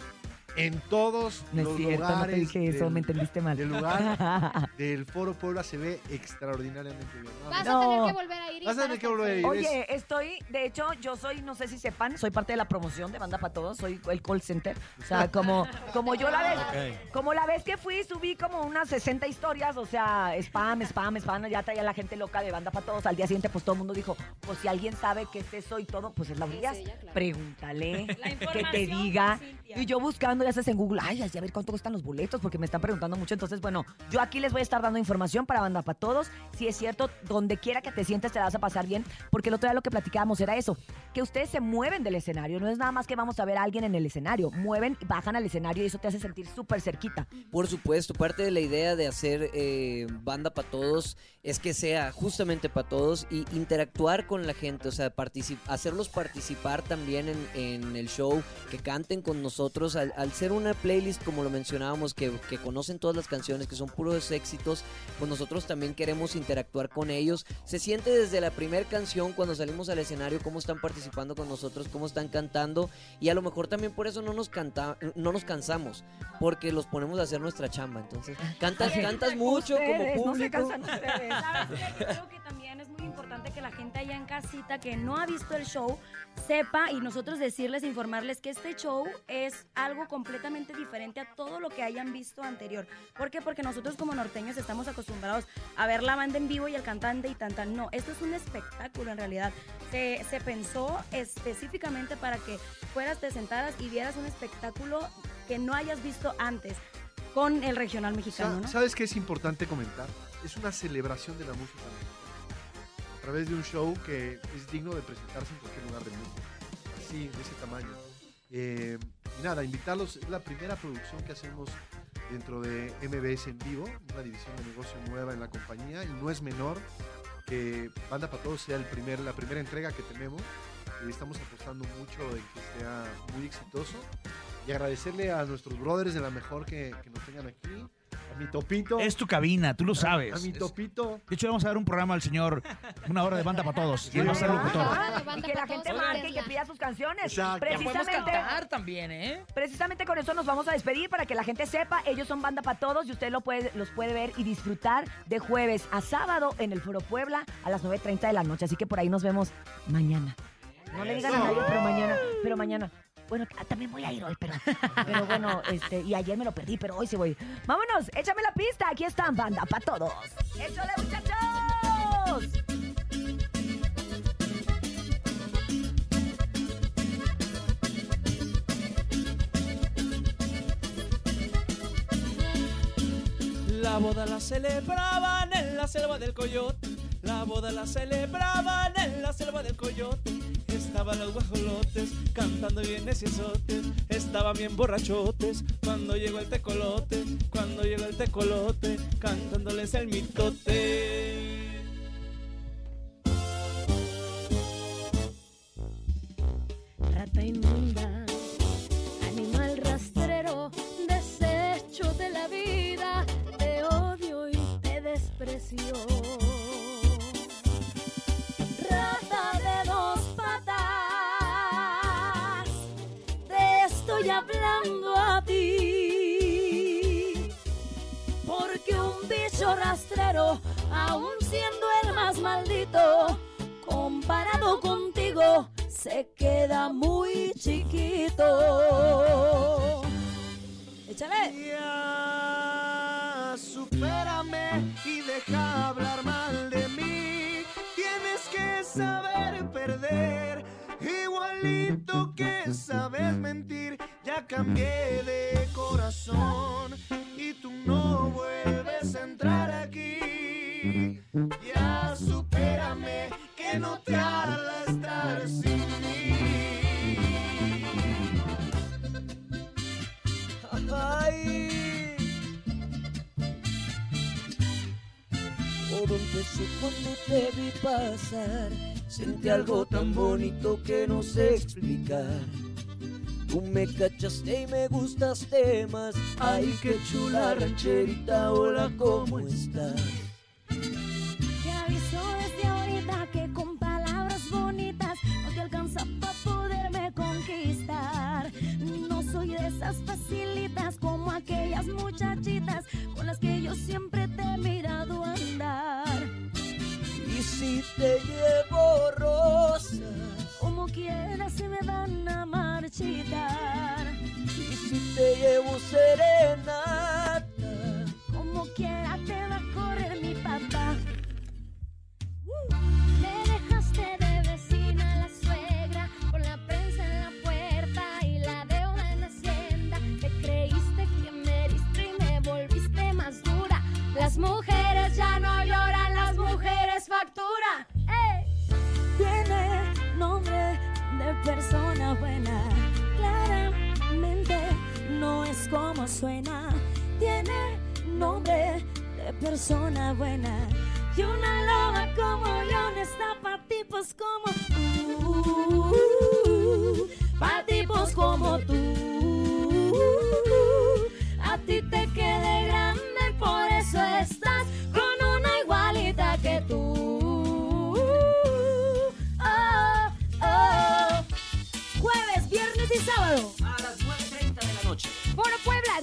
En todos No es los cierto, no te lugares dije eso, del- me entendiste mal. del lugar del Foro Puebla se ve extraordinariamente bien. ¿no? Vas No. a tener que volver a ir Vas a tener que volver a ir. Oye, estoy, de hecho, yo soy, no sé si sepan, soy parte de la promoción de Banda para Todos, soy el call center. O sea, como, como yo la vez, como la vez que fui, subí como unas 60 historias, o sea, spam, spam, spam, ya traía la gente loca de Banda para Todos. Al día siguiente, pues todo el mundo dijo, pues si alguien sabe que es eso y todo, pues es la Urias. Pregúntale, que te diga. Y yo buscando, ya sabes, en Google, ay, así a ver cuánto cuestan los boletos, porque me están preguntando mucho. Entonces, bueno, yo aquí les voy a estar dando información para Banda para Todos. Si es cierto, donde quiera que te sientes te vas a pasar bien, porque el otro día lo que platicábamos era eso, que ustedes se mueven del escenario, no es nada más que vamos a ver a alguien en el escenario, mueven, bajan al escenario y eso te hace sentir súper cerquita. Por supuesto, parte de la idea de hacer eh, banda para todos es que sea justamente para todos y interactuar con la gente, o sea, particip- hacerlos participar también en, en el show, que canten con nosotros, al, al ser una playlist como lo mencionábamos, que, que conocen todas las canciones, que son puros éxitos, pues nosotros también queremos interactuar con ellos. Se siente desde la primera canción cuando salimos al escenario cómo están participando con nosotros, cómo están cantando y a lo mejor también por eso no nos canta, no nos cansamos, porque los ponemos a hacer nuestra chamba. Entonces, cantas, cantas mucho como Ustedes, no se público. cansan ustedes. ¿Sabes qué? Yo creo que también es muy importante que la gente allá en casita que no ha visto el show sepa y nosotros decirles, informarles que este show es algo completamente diferente a todo lo que hayan visto anterior. ¿Por qué? Porque nosotros como norteños estamos acostumbrados a ver la banda en vivo y el cantante y tan tan. No, esto es un espectáculo en realidad. Se, se pensó específicamente para que fueras, te sentaras y vieras un espectáculo que no hayas visto antes con el regional mexicano, Sa- ¿no? ¿Sabes qué es importante comentar? Es una celebración de la música. A través de un show que es digno de presentarse en cualquier lugar del mundo. Así, de ese tamaño. Eh, y nada, invitarlos. Es la primera producción que hacemos dentro de MBS en vivo, una división de negocio nueva en la compañía. Y no es menor que Banda para Todos sea el primer, la primera entrega que tenemos. Y estamos apostando mucho en que sea muy exitoso. Y agradecerle a nuestros brothers de la mejor que nos tengan aquí. A mi topito. Es tu cabina, tú lo sabes. A mi topito. De hecho, vamos a dar un programa al señor, una hora de banda para todos. Y él va a ser locutor. Y que la gente marque y que pida sus canciones. Exacto. Precisamente, cantar también, ¿eh? precisamente con eso nos vamos a despedir para que la gente sepa. Ellos son banda para todos y usted lo puede, los puede ver y disfrutar de jueves a sábado en el Foro Puebla a las 9.30 de la noche. Así que por ahí nos vemos mañana. No le digan a nadie, pero mañana, pero mañana. Bueno, ah, también voy a ir hoy, pero, pero bueno, este, y ayer me lo perdí, pero hoy sí voy. Vámonos, échame la pista. Aquí están, banda para todos. ¡Échale, muchachos! La boda la celebraban en la selva del coyote. La boda la celebraban en la selva del coyote. Estaban los guajolotes cantando bien neciesotes. Estaban bien borrachotes cuando llegó el tecolote. Cuando llegó el tecolote cantándoles el mitote. Rata inmunda, animal rastrero, desecho de la vida, te odio y te desprecio. Hablando a ti. Porque un bicho rastrero, aun siendo el más maldito, comparado contigo, se queda muy chiquito. Échale. Ya, supérame y deja hablar mal de mí. Tienes que saber perder, igualito que sabes mentir. Ya cambié de corazón y tú no vuelves a entrar aquí. Ya supérame que no te hará estar sin mí. Ay. Todo empezó cuando te vi pasar. Sentí algo tan bonito que no sé explicar. Tú me cachaste y me gustaste más. Ay, qué chula rancherita, hola, ¿cómo estás? Te aviso desde ahorita que con palabras bonitas no te alcanza para poderme conquistar. No soy de esas facilitas como aquellas muchachitas con las que yo siempre te he mirado andar. Y si te llevo quieras y me van a marchitar. Y si te llevo serenata, Como quiera te va a correr mi papá. Me dejaste de vecina la suegra con la prensa en la puerta y la deuda en la hacienda. Te creíste que me heriste y me volviste más dura. Las mujeres ya no suena. Tiene nombre de persona buena. Y una loba como no está pa' tipos como tú. Pa' tipos como tú. A ti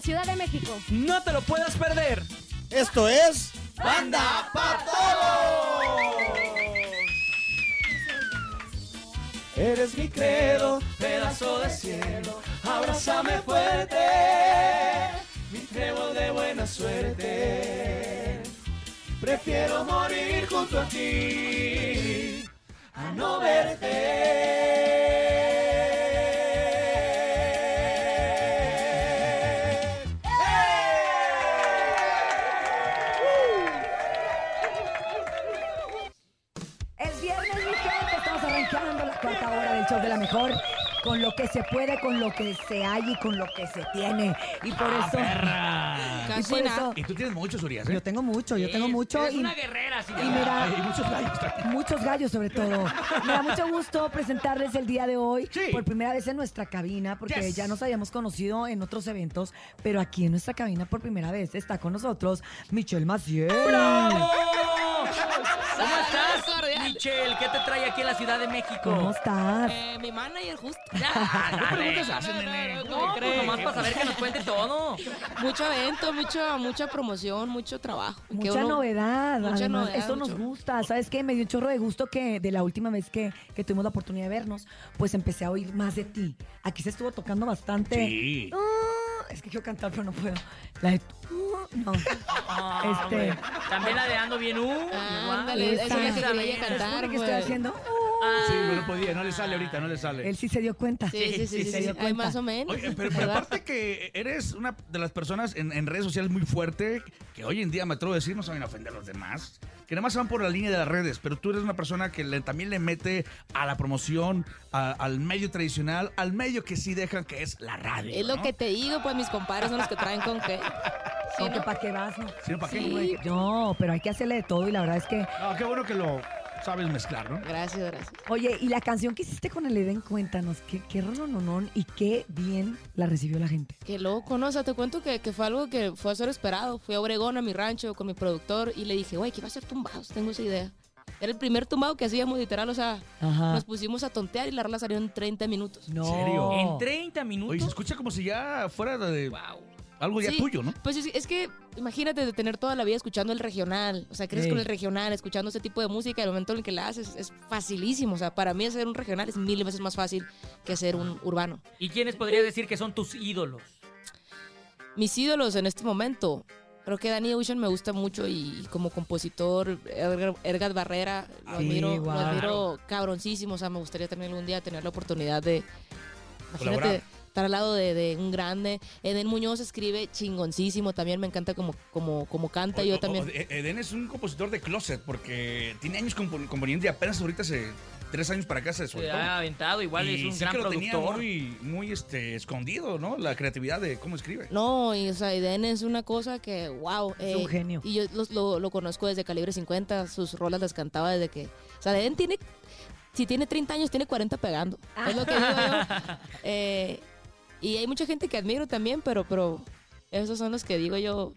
Ciudad de México. No te lo puedas perder. Esto es. ¡Banda para todos! Eres mi credo, pedazo de cielo, abrázame fuerte, mi trébol de buena suerte. Prefiero morir junto a ti, a no verte. Con lo que se puede, con lo que se hay y con lo que se tiene. Y por Ah, eso. perra. Y por eso. Y tú tienes muchos, Urias, ¿eh? Yo tengo mucho, yo tengo mucho. Eres y, una guerrera, sí. y mira, Hay muchos gallos. muchos gallos sobre todo. Me da mucho gusto presentarles el día de hoy por primera vez en nuestra cabina, porque Yes. ya nos habíamos conocido en otros eventos, pero aquí en nuestra cabina por primera vez está con nosotros Michelle Maciel. ¡Bravo! ¿Cómo estás. Michelle? ¿Qué te trae aquí en la Ciudad de México? ¿Cómo estás? Eh, mi manager justo. Ya, preguntas hacen, No, pues nomás para saber que nos cuente todo. Mucho evento, mucho, mucha promoción, mucho trabajo. Mucha uno- novedad, mucha además, novedad, esto nos gusta. ¿Sabes qué? Me dio un chorro de gusto que de la última vez que, que tuvimos la oportunidad de vernos, pues empecé a oír más de ti. Aquí se estuvo tocando bastante. Sí. Ah, es que quiero cantar, pero no puedo. La de no. Ah, Este. También la de Ando Bien Uh. Ándale, eso que Esa. quería ¿Se cantar, supone que pues. estoy haciendo? Sí, no podía, no le sale ahorita, no le sale. Él sí se dio cuenta. Sí, sí, sí, sí, se sí, dio Ay, cuenta. más o menos. Oye, pero, pero aparte que eres una de las personas en, en redes sociales muy fuerte, que hoy en día me atrevo a decir, no saben ofender a los demás, que nada más van por la línea de las redes, pero tú eres una persona que le- también le mete a la promoción, a- al medio tradicional, al medio que sí dejan, que es la radio. Es lo que te digo, pues mis compadres son los que traen con qué. Sí, Aunque ¿no? para qué vas, ¿no? Sí, ¿para qué? Sí. No, pero hay que hacerle de todo y la verdad es que. No, qué bueno que lo sabes mezclar, ¿no? Gracias, gracias. Oye, y la canción que hiciste con el Eden, cuéntanos, qué, qué rolononón y qué bien la recibió la gente. Qué loco, ¿no? O sea, te cuento que, que fue algo que fue a ser esperado. Fui a Obregón, a mi rancho, con mi productor, y le dije, güey, ¿qué va a ser tumbados? Tengo esa idea. Era el primer tumbado que hacíamos, literal, o sea, Ajá. nos pusimos a tontear y la rola salió en 30 minutos. No. serio? En 30 minutos. Oye, se escucha como si ya fuera de algo ya Sí, tuyo, ¿no? Pues es, es que imagínate de tener toda la vida escuchando el regional, o sea, creces Sí. con el regional, escuchando ese tipo de música, el momento en el que la haces es facilísimo, o sea, para mí hacer un regional es mil veces más fácil que hacer un urbano. ¿Y quiénes podrías decir que son tus ídolos? Mis ídolos en este momento, creo que Danny Ocean me gusta mucho y como compositor, Edgar Barrera, lo Sí, admiro, lo admiro cabroncísimo, o sea, me gustaría también algún día tener la oportunidad de, Colaborar. Estar al lado de, de un grande. Eden Muñoz escribe chingoncísimo, también me encanta como, como, como canta, O- yo o- también. o- Eden es un compositor de closet porque tiene años compon- componiendo y apenas ahorita hace tres años para acá se Se soltó. ha aventado, igual Y es un sí gran que lo tenía productor. muy, muy este, escondido, ¿no? La creatividad de cómo escribe. No, y o sea, Eden es una cosa que, wow. Es un genio. Y yo los- lo, lo conozco desde calibre 50, sus rolas las cantaba desde que. O sea, Eden tiene. Si tiene 30 años, tiene 40 pegando. Es lo que digo yo. Eh, y hay mucha gente que admiro también, pero, pero esos son los que digo yo,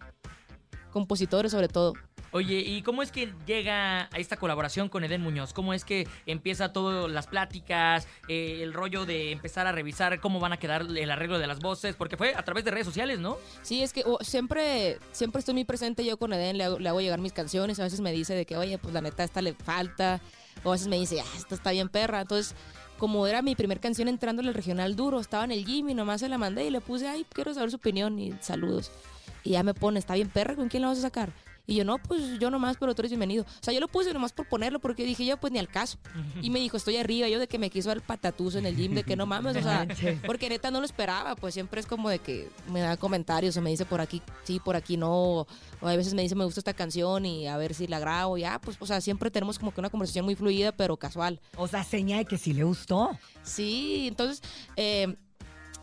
compositores sobre todo. Oye, ¿y cómo es que llega a esta colaboración con Eden Muñoz? ¿Cómo es que empieza todas las pláticas, eh, el rollo de empezar a revisar cómo van a quedar el arreglo de las voces? Porque fue a través de redes sociales, ¿no? Sí, es que oh, siempre, siempre estoy muy presente yo con Eden, le hago, le hago llegar mis canciones, a veces me dice de que, oye, pues la neta, esta le falta, o a veces me dice, ah, esta está bien perra. Entonces, como era mi primer canción entrando al regional duro, estaba en el gym y nomás se la mandé y le puse, ay, quiero saber su opinión y saludos. Y ya me pone, está bien perra, ¿con quién la vas a sacar? Y yo, no, pues yo nomás, pero tú eres bienvenido. O sea, yo lo puse nomás por ponerlo porque dije yo, pues ni al caso. Y me dijo, estoy arriba, yo de que me quiso dar patatús en el gym, de que no mames, o sea, porque neta no lo esperaba, pues siempre es como de que me da comentarios o me dice por aquí, sí, por aquí no, o a veces me dice, me gusta esta canción y a ver si la grabo, ya, pues, o sea, siempre tenemos como que una conversación muy fluida, pero casual. O sea, seña de que sí le gustó. Sí, entonces eh,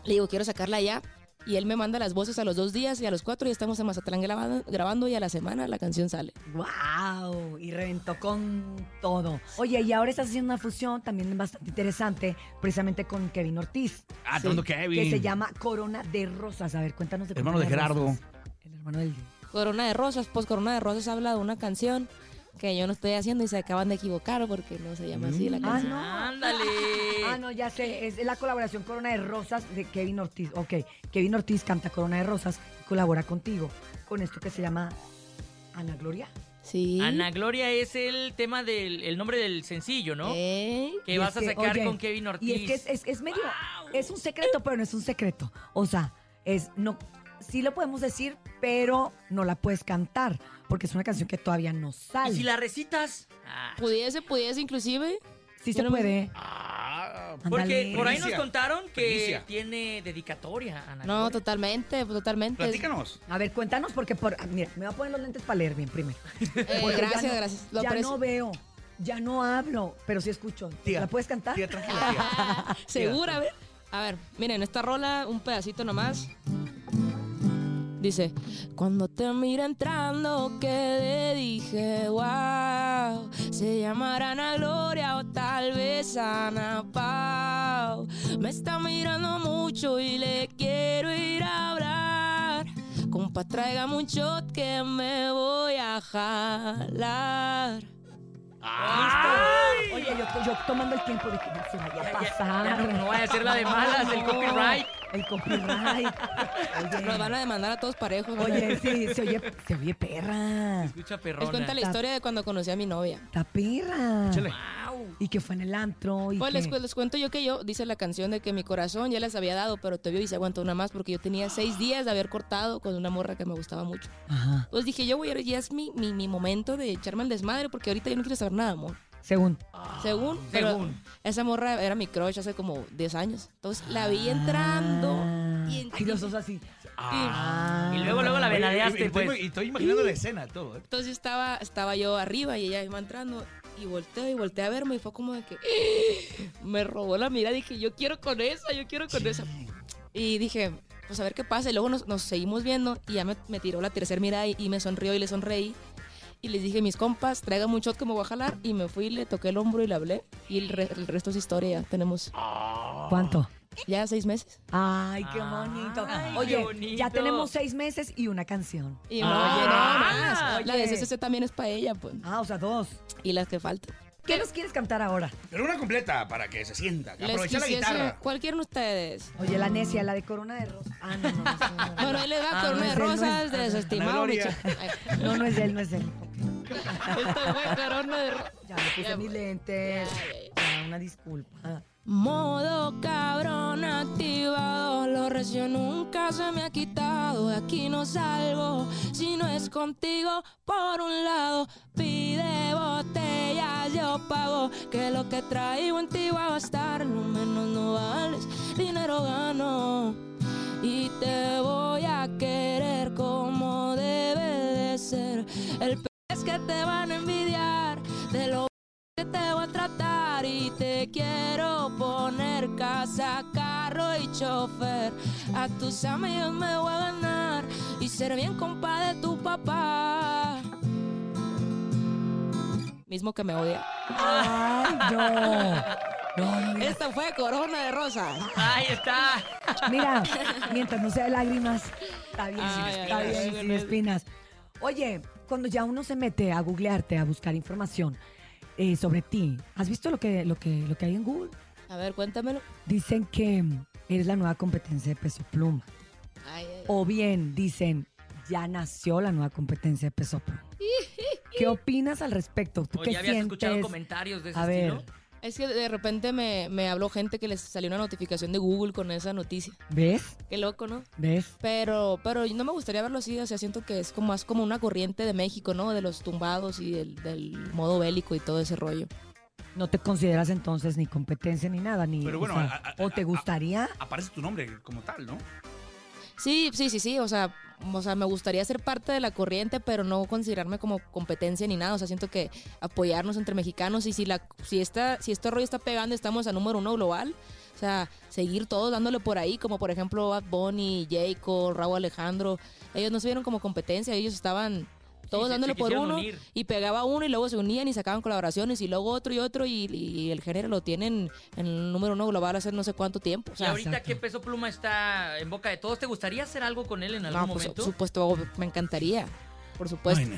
le digo, quiero sacarla ya. Y él me manda las voces a los dos días y a los cuatro y estamos en Mazatlán grabando, grabando y a la semana la canción sale. ¡Wow! Y reventó con todo. Oye, y ahora estás haciendo una fusión también bastante interesante, precisamente con Kevin Ortiz. Ah, tremendo Kevin. Que se llama Corona de Rosas. A ver, cuéntanos de Hermano de Gerardo. Rosas. El hermano del... Corona de Rosas, pues Corona de Rosas habla de una canción que yo no estoy haciendo y se acaban de equivocar porque no se llama así la Ah, canción. no. Ándale. Ah, no, ya sé. Es la colaboración Corona de Rosas de Kevin Ortiz. Ok, Kevin Ortiz canta Corona de Rosas y colabora contigo con esto que se llama Ana Gloria. Sí. Ana Gloria es el tema del el nombre del sencillo, ¿no? Que Y vas a que, sacar oye, con Kevin Ortiz. Y es que es, es- es medio. Es un secreto, pero no es un secreto. O sea, es. no Sí lo podemos decir, pero no la puedes cantar. Porque es una canción que todavía no sale. ¿Y si la recitas? Ah, Pudiese, pudiese inclusive. Sí se puede. Porque Ándale. por ahí nos contaron que Primicia. tiene dedicatoria, Ana No, Gloria. totalmente, totalmente. A ver, cuéntanos, porque por, ah, mira, me voy a poner los lentes para leer bien primero. Porque Eh, gracias, no- gracias. Lo ya aprecio. no veo, ya no hablo, pero sí escucho. ¿La puedes cantar? Segura, a ver. A ver, miren, esta rola, un pedacito nomás. Dice, cuando te mira entrando quedé, dije, wow, se llamará Ana Gloria o tal vez Ana Pau. Me está mirando mucho y le quiero ir a hablar. Compa, tráigame un shot que me voy a jalar. Yo, tomando el tiempo de que no se vaya a pasar. ya no- no vaya a ser la de malas, el copyright. El copyright. Nos van a demandar a todos parejos. Oye, sí, se oye, se oye perra. Escucha Les perrona. cuenta la historia de cuando conocí a mi novia. Está perra. Échale. Y que fue en el antro. Y Pues que- les, cu- les cuento yo que yo, dice la canción de que mi corazón ya les había dado, pero te vio y se aguantó una más porque yo tenía seis días de haber cortado con una morra que me gustaba mucho. Ajá. Pues dije, yo voy a, ya es mi, mi, mi momento de echarme al desmadre porque ahorita yo no quiero saber nada, amor. Según. Según, pero según. esa morra era mi crush hace como 10 años. Entonces la vi entrando y, Y los dos así. Y luego, luego la venadeaste, y- y estoy, pues. y estoy imaginando la escena, todo. ¿eh? Entonces estaba, estaba yo arriba y ella iba entrando y volteó y volteé a verme y fue como de que me robó la mirada. Dije, yo quiero con esa, yo quiero con esa. Y dije, pues a ver qué pasa. Y luego nos, nos seguimos viendo y ya me, me tiró la tercera mirada y, y me sonrió y le sonreí. Y les dije, mis compas, traigan un shot que me voy a jalar. Y me fui, le toqué el hombro y le hablé. Y el, re- el resto es historia. Tenemos ¿Cuánto? ya seis meses. Ay, qué bonito. Ay, Oye, qué bonito. ya tenemos seis meses y una canción. Y no, Ah, oye, no más. La de. CCC también es para ella, pues. Ah, o sea, dos. Y las que faltan. ¿Qué nos quieres cantar ahora? Pero una completa para que se sienta. Les Aprovecha la guitarra. ¿Cuál quieren ustedes? Oye, la necia, la de Corona de Rosas. Ah, no, no, no, no, no. Bueno, ahí les va Ah, Corona no de él, Rosas, ah, desestimado, No, no es de él, no es de él. Fue Corona de Rosas. Ya me puse mis lentes. Ya, una disculpa. Modo cabrón activado, lo recio nunca se me ha quitado. De aquí no salgo si no es contigo. Por un lado, pide yo pago. Que lo que traigo en ti va a bastar. No menos no vales, dinero gano. Y te voy a querer como debe de ser. El pez que te van a envidiar, de lo que te voy a tratar y te quiero poner casa, carro y chofer. A tus amigos me voy a ganar y ser bien compa de tu papá. Mismo que me odia. Ay, no. No. Esta fue Corona de Rosas. Ahí está. Mira, mientras no sea de lágrimas, está bien, Ay, está ay, bien, ay, sin ay. espinas. Oye, cuando ya uno se mete a googlearte, a buscar información eh, sobre ti, ¿has visto lo que, lo, que, lo que hay en Google? A ver, cuéntamelo. Dicen que eres la nueva competencia de peso pluma. Ay, ay, O bien dicen, ya nació la nueva competencia de peso pluma. ¿Qué opinas al respecto? ¿Tú Oye, qué ¿habías sientes? escuchado comentarios de ese a ver, estilo? Es que de repente me, me habló gente que les salió una notificación de Google con esa noticia. ¿Ves? Qué loco, ¿no? ¿Ves? Pero, pero no me gustaría verlo así, o sea, siento que es como más como una corriente de México, ¿no? De los tumbados y del, del modo bélico y todo ese rollo. No te consideras entonces ni competencia ni nada, ni. Pero o bueno, sea, a- a- ¿o te gustaría? Aparece tu nombre como tal, ¿no? Sí, sí, sí, sí, o sea, o sea, me gustaría ser parte de la corriente, pero no considerarme como competencia ni nada, o sea, siento que apoyarnos entre mexicanos y si la si esta si este rollo está pegando, estamos a número uno global, o sea, seguir todos dándole por ahí, como por ejemplo Bad Bunny, Jacob, Raúl Alejandro, ellos no se vieron como competencia, ellos estaban todos se- dándole se por uno unir. y pegaba uno y luego se unían y sacaban colaboraciones y luego otro y otro y, y el género lo tienen en el número uno global hace no sé cuánto tiempo. o Y ahorita que Peso Pluma está en boca de todos, ¿te gustaría hacer algo con él en algún No, pues, momento? por supuesto, me encantaría. Por supuesto.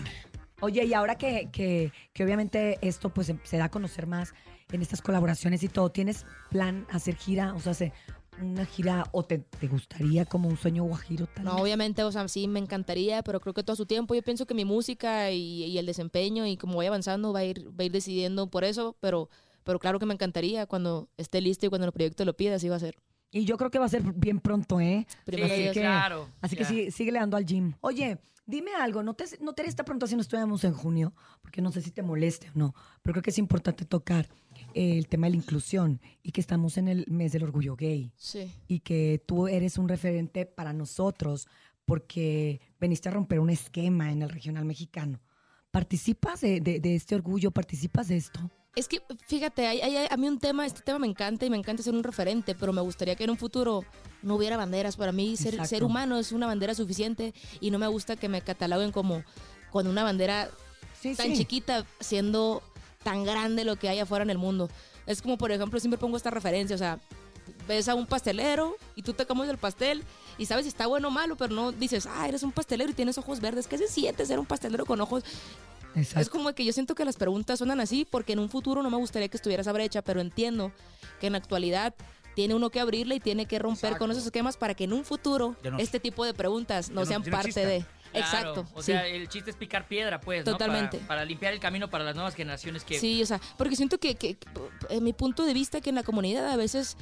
Oye, y ahora que, que, que obviamente esto pues se- se da a conocer más en estas colaboraciones y todo, ¿tienes plan hacer gira? O sea, hacer una gira o te, te gustaría como un sueño guajiro tal No, obviamente, o sea, sí, me encantaría, pero creo que todo su tiempo. Yo pienso que mi música y, y el desempeño y como voy avanzando va a ir, va a ir decidiendo por eso, pero, pero claro que me encantaría cuando esté listo y cuando el proyecto lo pida, así va a ser. Y yo creo que va a ser bien pronto, ¿eh? Primero así que, claro, Así que ya. sí, síguele dando al gym. Oye, dime algo, no te, no te haría esta pregunta si no estuviéramos en junio, porque no sé si te moleste o no, pero creo que es importante tocar el tema de la inclusión y que estamos en el mes del orgullo gay. Sí. Y que tú eres un referente para nosotros porque veniste a romper un esquema en el regional mexicano. ¿Participas de, de- de este orgullo? ¿Participas de esto? Es que, fíjate, hay, hay- a mí un tema, este tema me encanta y me encanta ser un referente, pero me gustaría que en un futuro no hubiera banderas. Para mí, ser, Exacto. ser humano es una bandera suficiente y no me gusta que me cataloguen como con una bandera tan sí. chiquita siendo tan grande lo que hay afuera en el mundo. Es como, por ejemplo, siempre pongo esta referencia, o sea, ves a un pastelero y tú te comes el pastel y sabes si está bueno o malo, pero no dices, ah, eres un pastelero y tienes ojos verdes. ¿Qué se siente ser un pastelero con ojos es como que yo siento que las preguntas suenan así porque en un futuro no me gustaría que estuviera esa brecha, pero entiendo que en la actualidad tiene uno que abrirla y tiene que romper con esos esquemas para que en un futuro no- este tipo de preguntas no, sean no parte exista. de... Claro, Exacto. O sí. sea, el chiste es picar piedra, pues, ¿no? Totalmente. Para, para limpiar el camino para las nuevas generaciones que... Sí, o sea, porque siento que, que, que, en mi punto de vista que en la comunidad a veces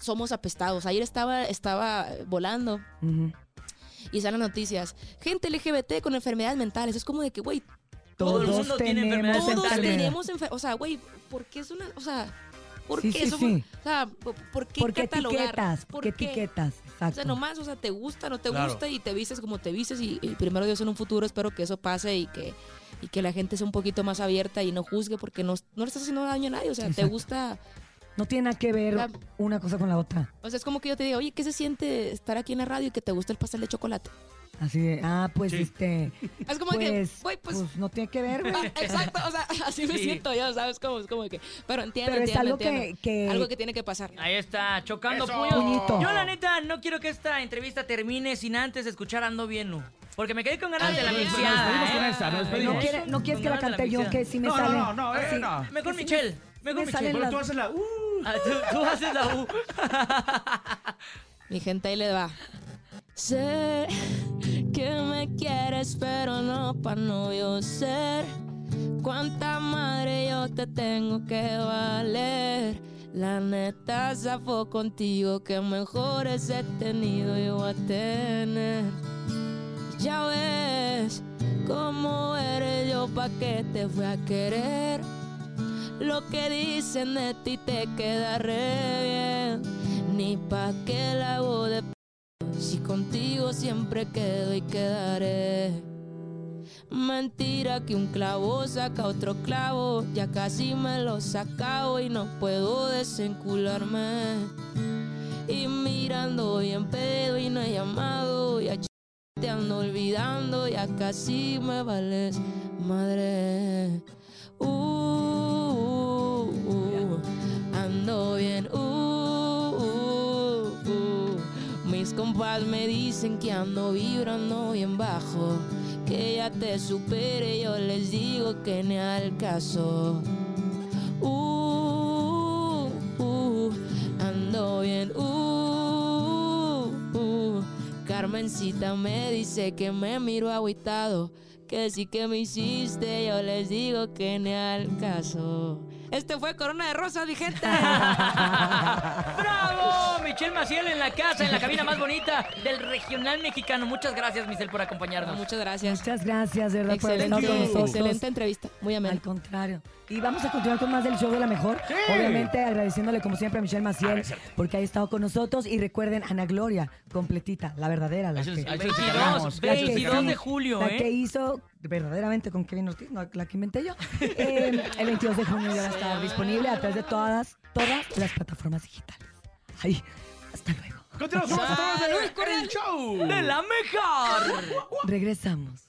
somos apestados. Ayer estaba, estaba volando y salen noticias. Gente LGBT con enfermedades mentales. Es como de que, güey, Todo el mundo tiene enfermedades Todos tenemos enfer- O sea, güey, ¿por qué es una. O sea, ¿por Sí, qué sí, somos- sí. O sea, ¿por qué ¿Por qué catalogar? etiquetas? ¿Por ¿Qué qué? etiquetas? O Exacto. sea, nomás, o sea, te gusta, no te Claro. gusta y te vistes como te vistes y, y primero Dios en un futuro espero que eso pase y que, y que la gente sea un poquito más abierta y no juzgue porque no, no le estás haciendo daño a nadie, o sea, te gusta... No tiene nada que ver La- una cosa con la otra. O sea, es como que yo te diga, oye, ¿qué se siente estar aquí en la radio y que te gusta el pastel de chocolate? Así de, ah, pues este. Es como pues, que, güey, pues... pues no tiene que ver, güey. Ah, exacto, o sea, así me Sí. siento yo, ¿sabes? Como, es como que, pero entiendo, Pero es entiendo, algo que- entiendo. que- Algo que tiene que pasar. Ahí está, chocando puños. Puñito. Yo, la neta, no quiero que esta entrevista termine sin antes escuchar Ando Bien. Porque me quedé con ganas de la nos mixeada. despedimos ¿eh? con esta, nos despedimos. No, quiere- no quieres que la cante yo, que sí me no, sale. No, no, no, eh, Sí. no. Mejor Michelle. me- Mejor me Michelle. Pero las- tú haces la... Uh, Ah, tú, haces la U. Mi gente ahí le va. Sé que me quieres, pero no pa' novio ser. Cuánta madre yo te tengo que valer. La neta zafó contigo, que mejores he tenido yo a tener. Ya ves cómo eres yo pa' que te fui a querer. Lo que dicen de ti te queda re bien. Ni pa' que la hago de p si contigo siempre quedo y quedaré. Mentira que un clavo saca otro clavo. Ya casi me lo sacado y no puedo desencularme. Y mirando bien pedo y no he llamado. Ya ch- te ando olvidando, ya casi me vales madre. Uh, compas me dicen que ando vibrando bien bajo. Que ya te supere, yo les digo que ni al caso. Uh, uh, ando bien. Uh, uh. Carmencita me dice que me miro agüitado. Que sí que me hiciste, yo les digo que ni al caso. Este fue Corona de Rosa, mi gente. ¡Bravo! Michelle Maciel en la casa, en la cabina más bonita del regional mexicano. Muchas gracias, Michelle, por acompañarnos. Muchas gracias. Muchas gracias, de verdad, por Excelente, estado con nosotros. excelente entrevista. Muy amena. Al contrario. Y vamos a continuar con más del show de la mejor. Sí. Obviamente agradeciéndole como siempre a Michelle Maciel porque ha estado con nosotros. Y recuerden, Ana Gloria, completita, la verdadera. La Eso es- que, eso es- 22, la que 22 de julio, La ¿eh? que hizo verdaderamente con Kevin Ortiz, no la que inventé yo. Eh, el 22 de junio ya va a estar disponible a través de todas, todas las plataformas digitales. Ahí, hasta luego. Continuamos con más de El Show de la mejor. Regresamos.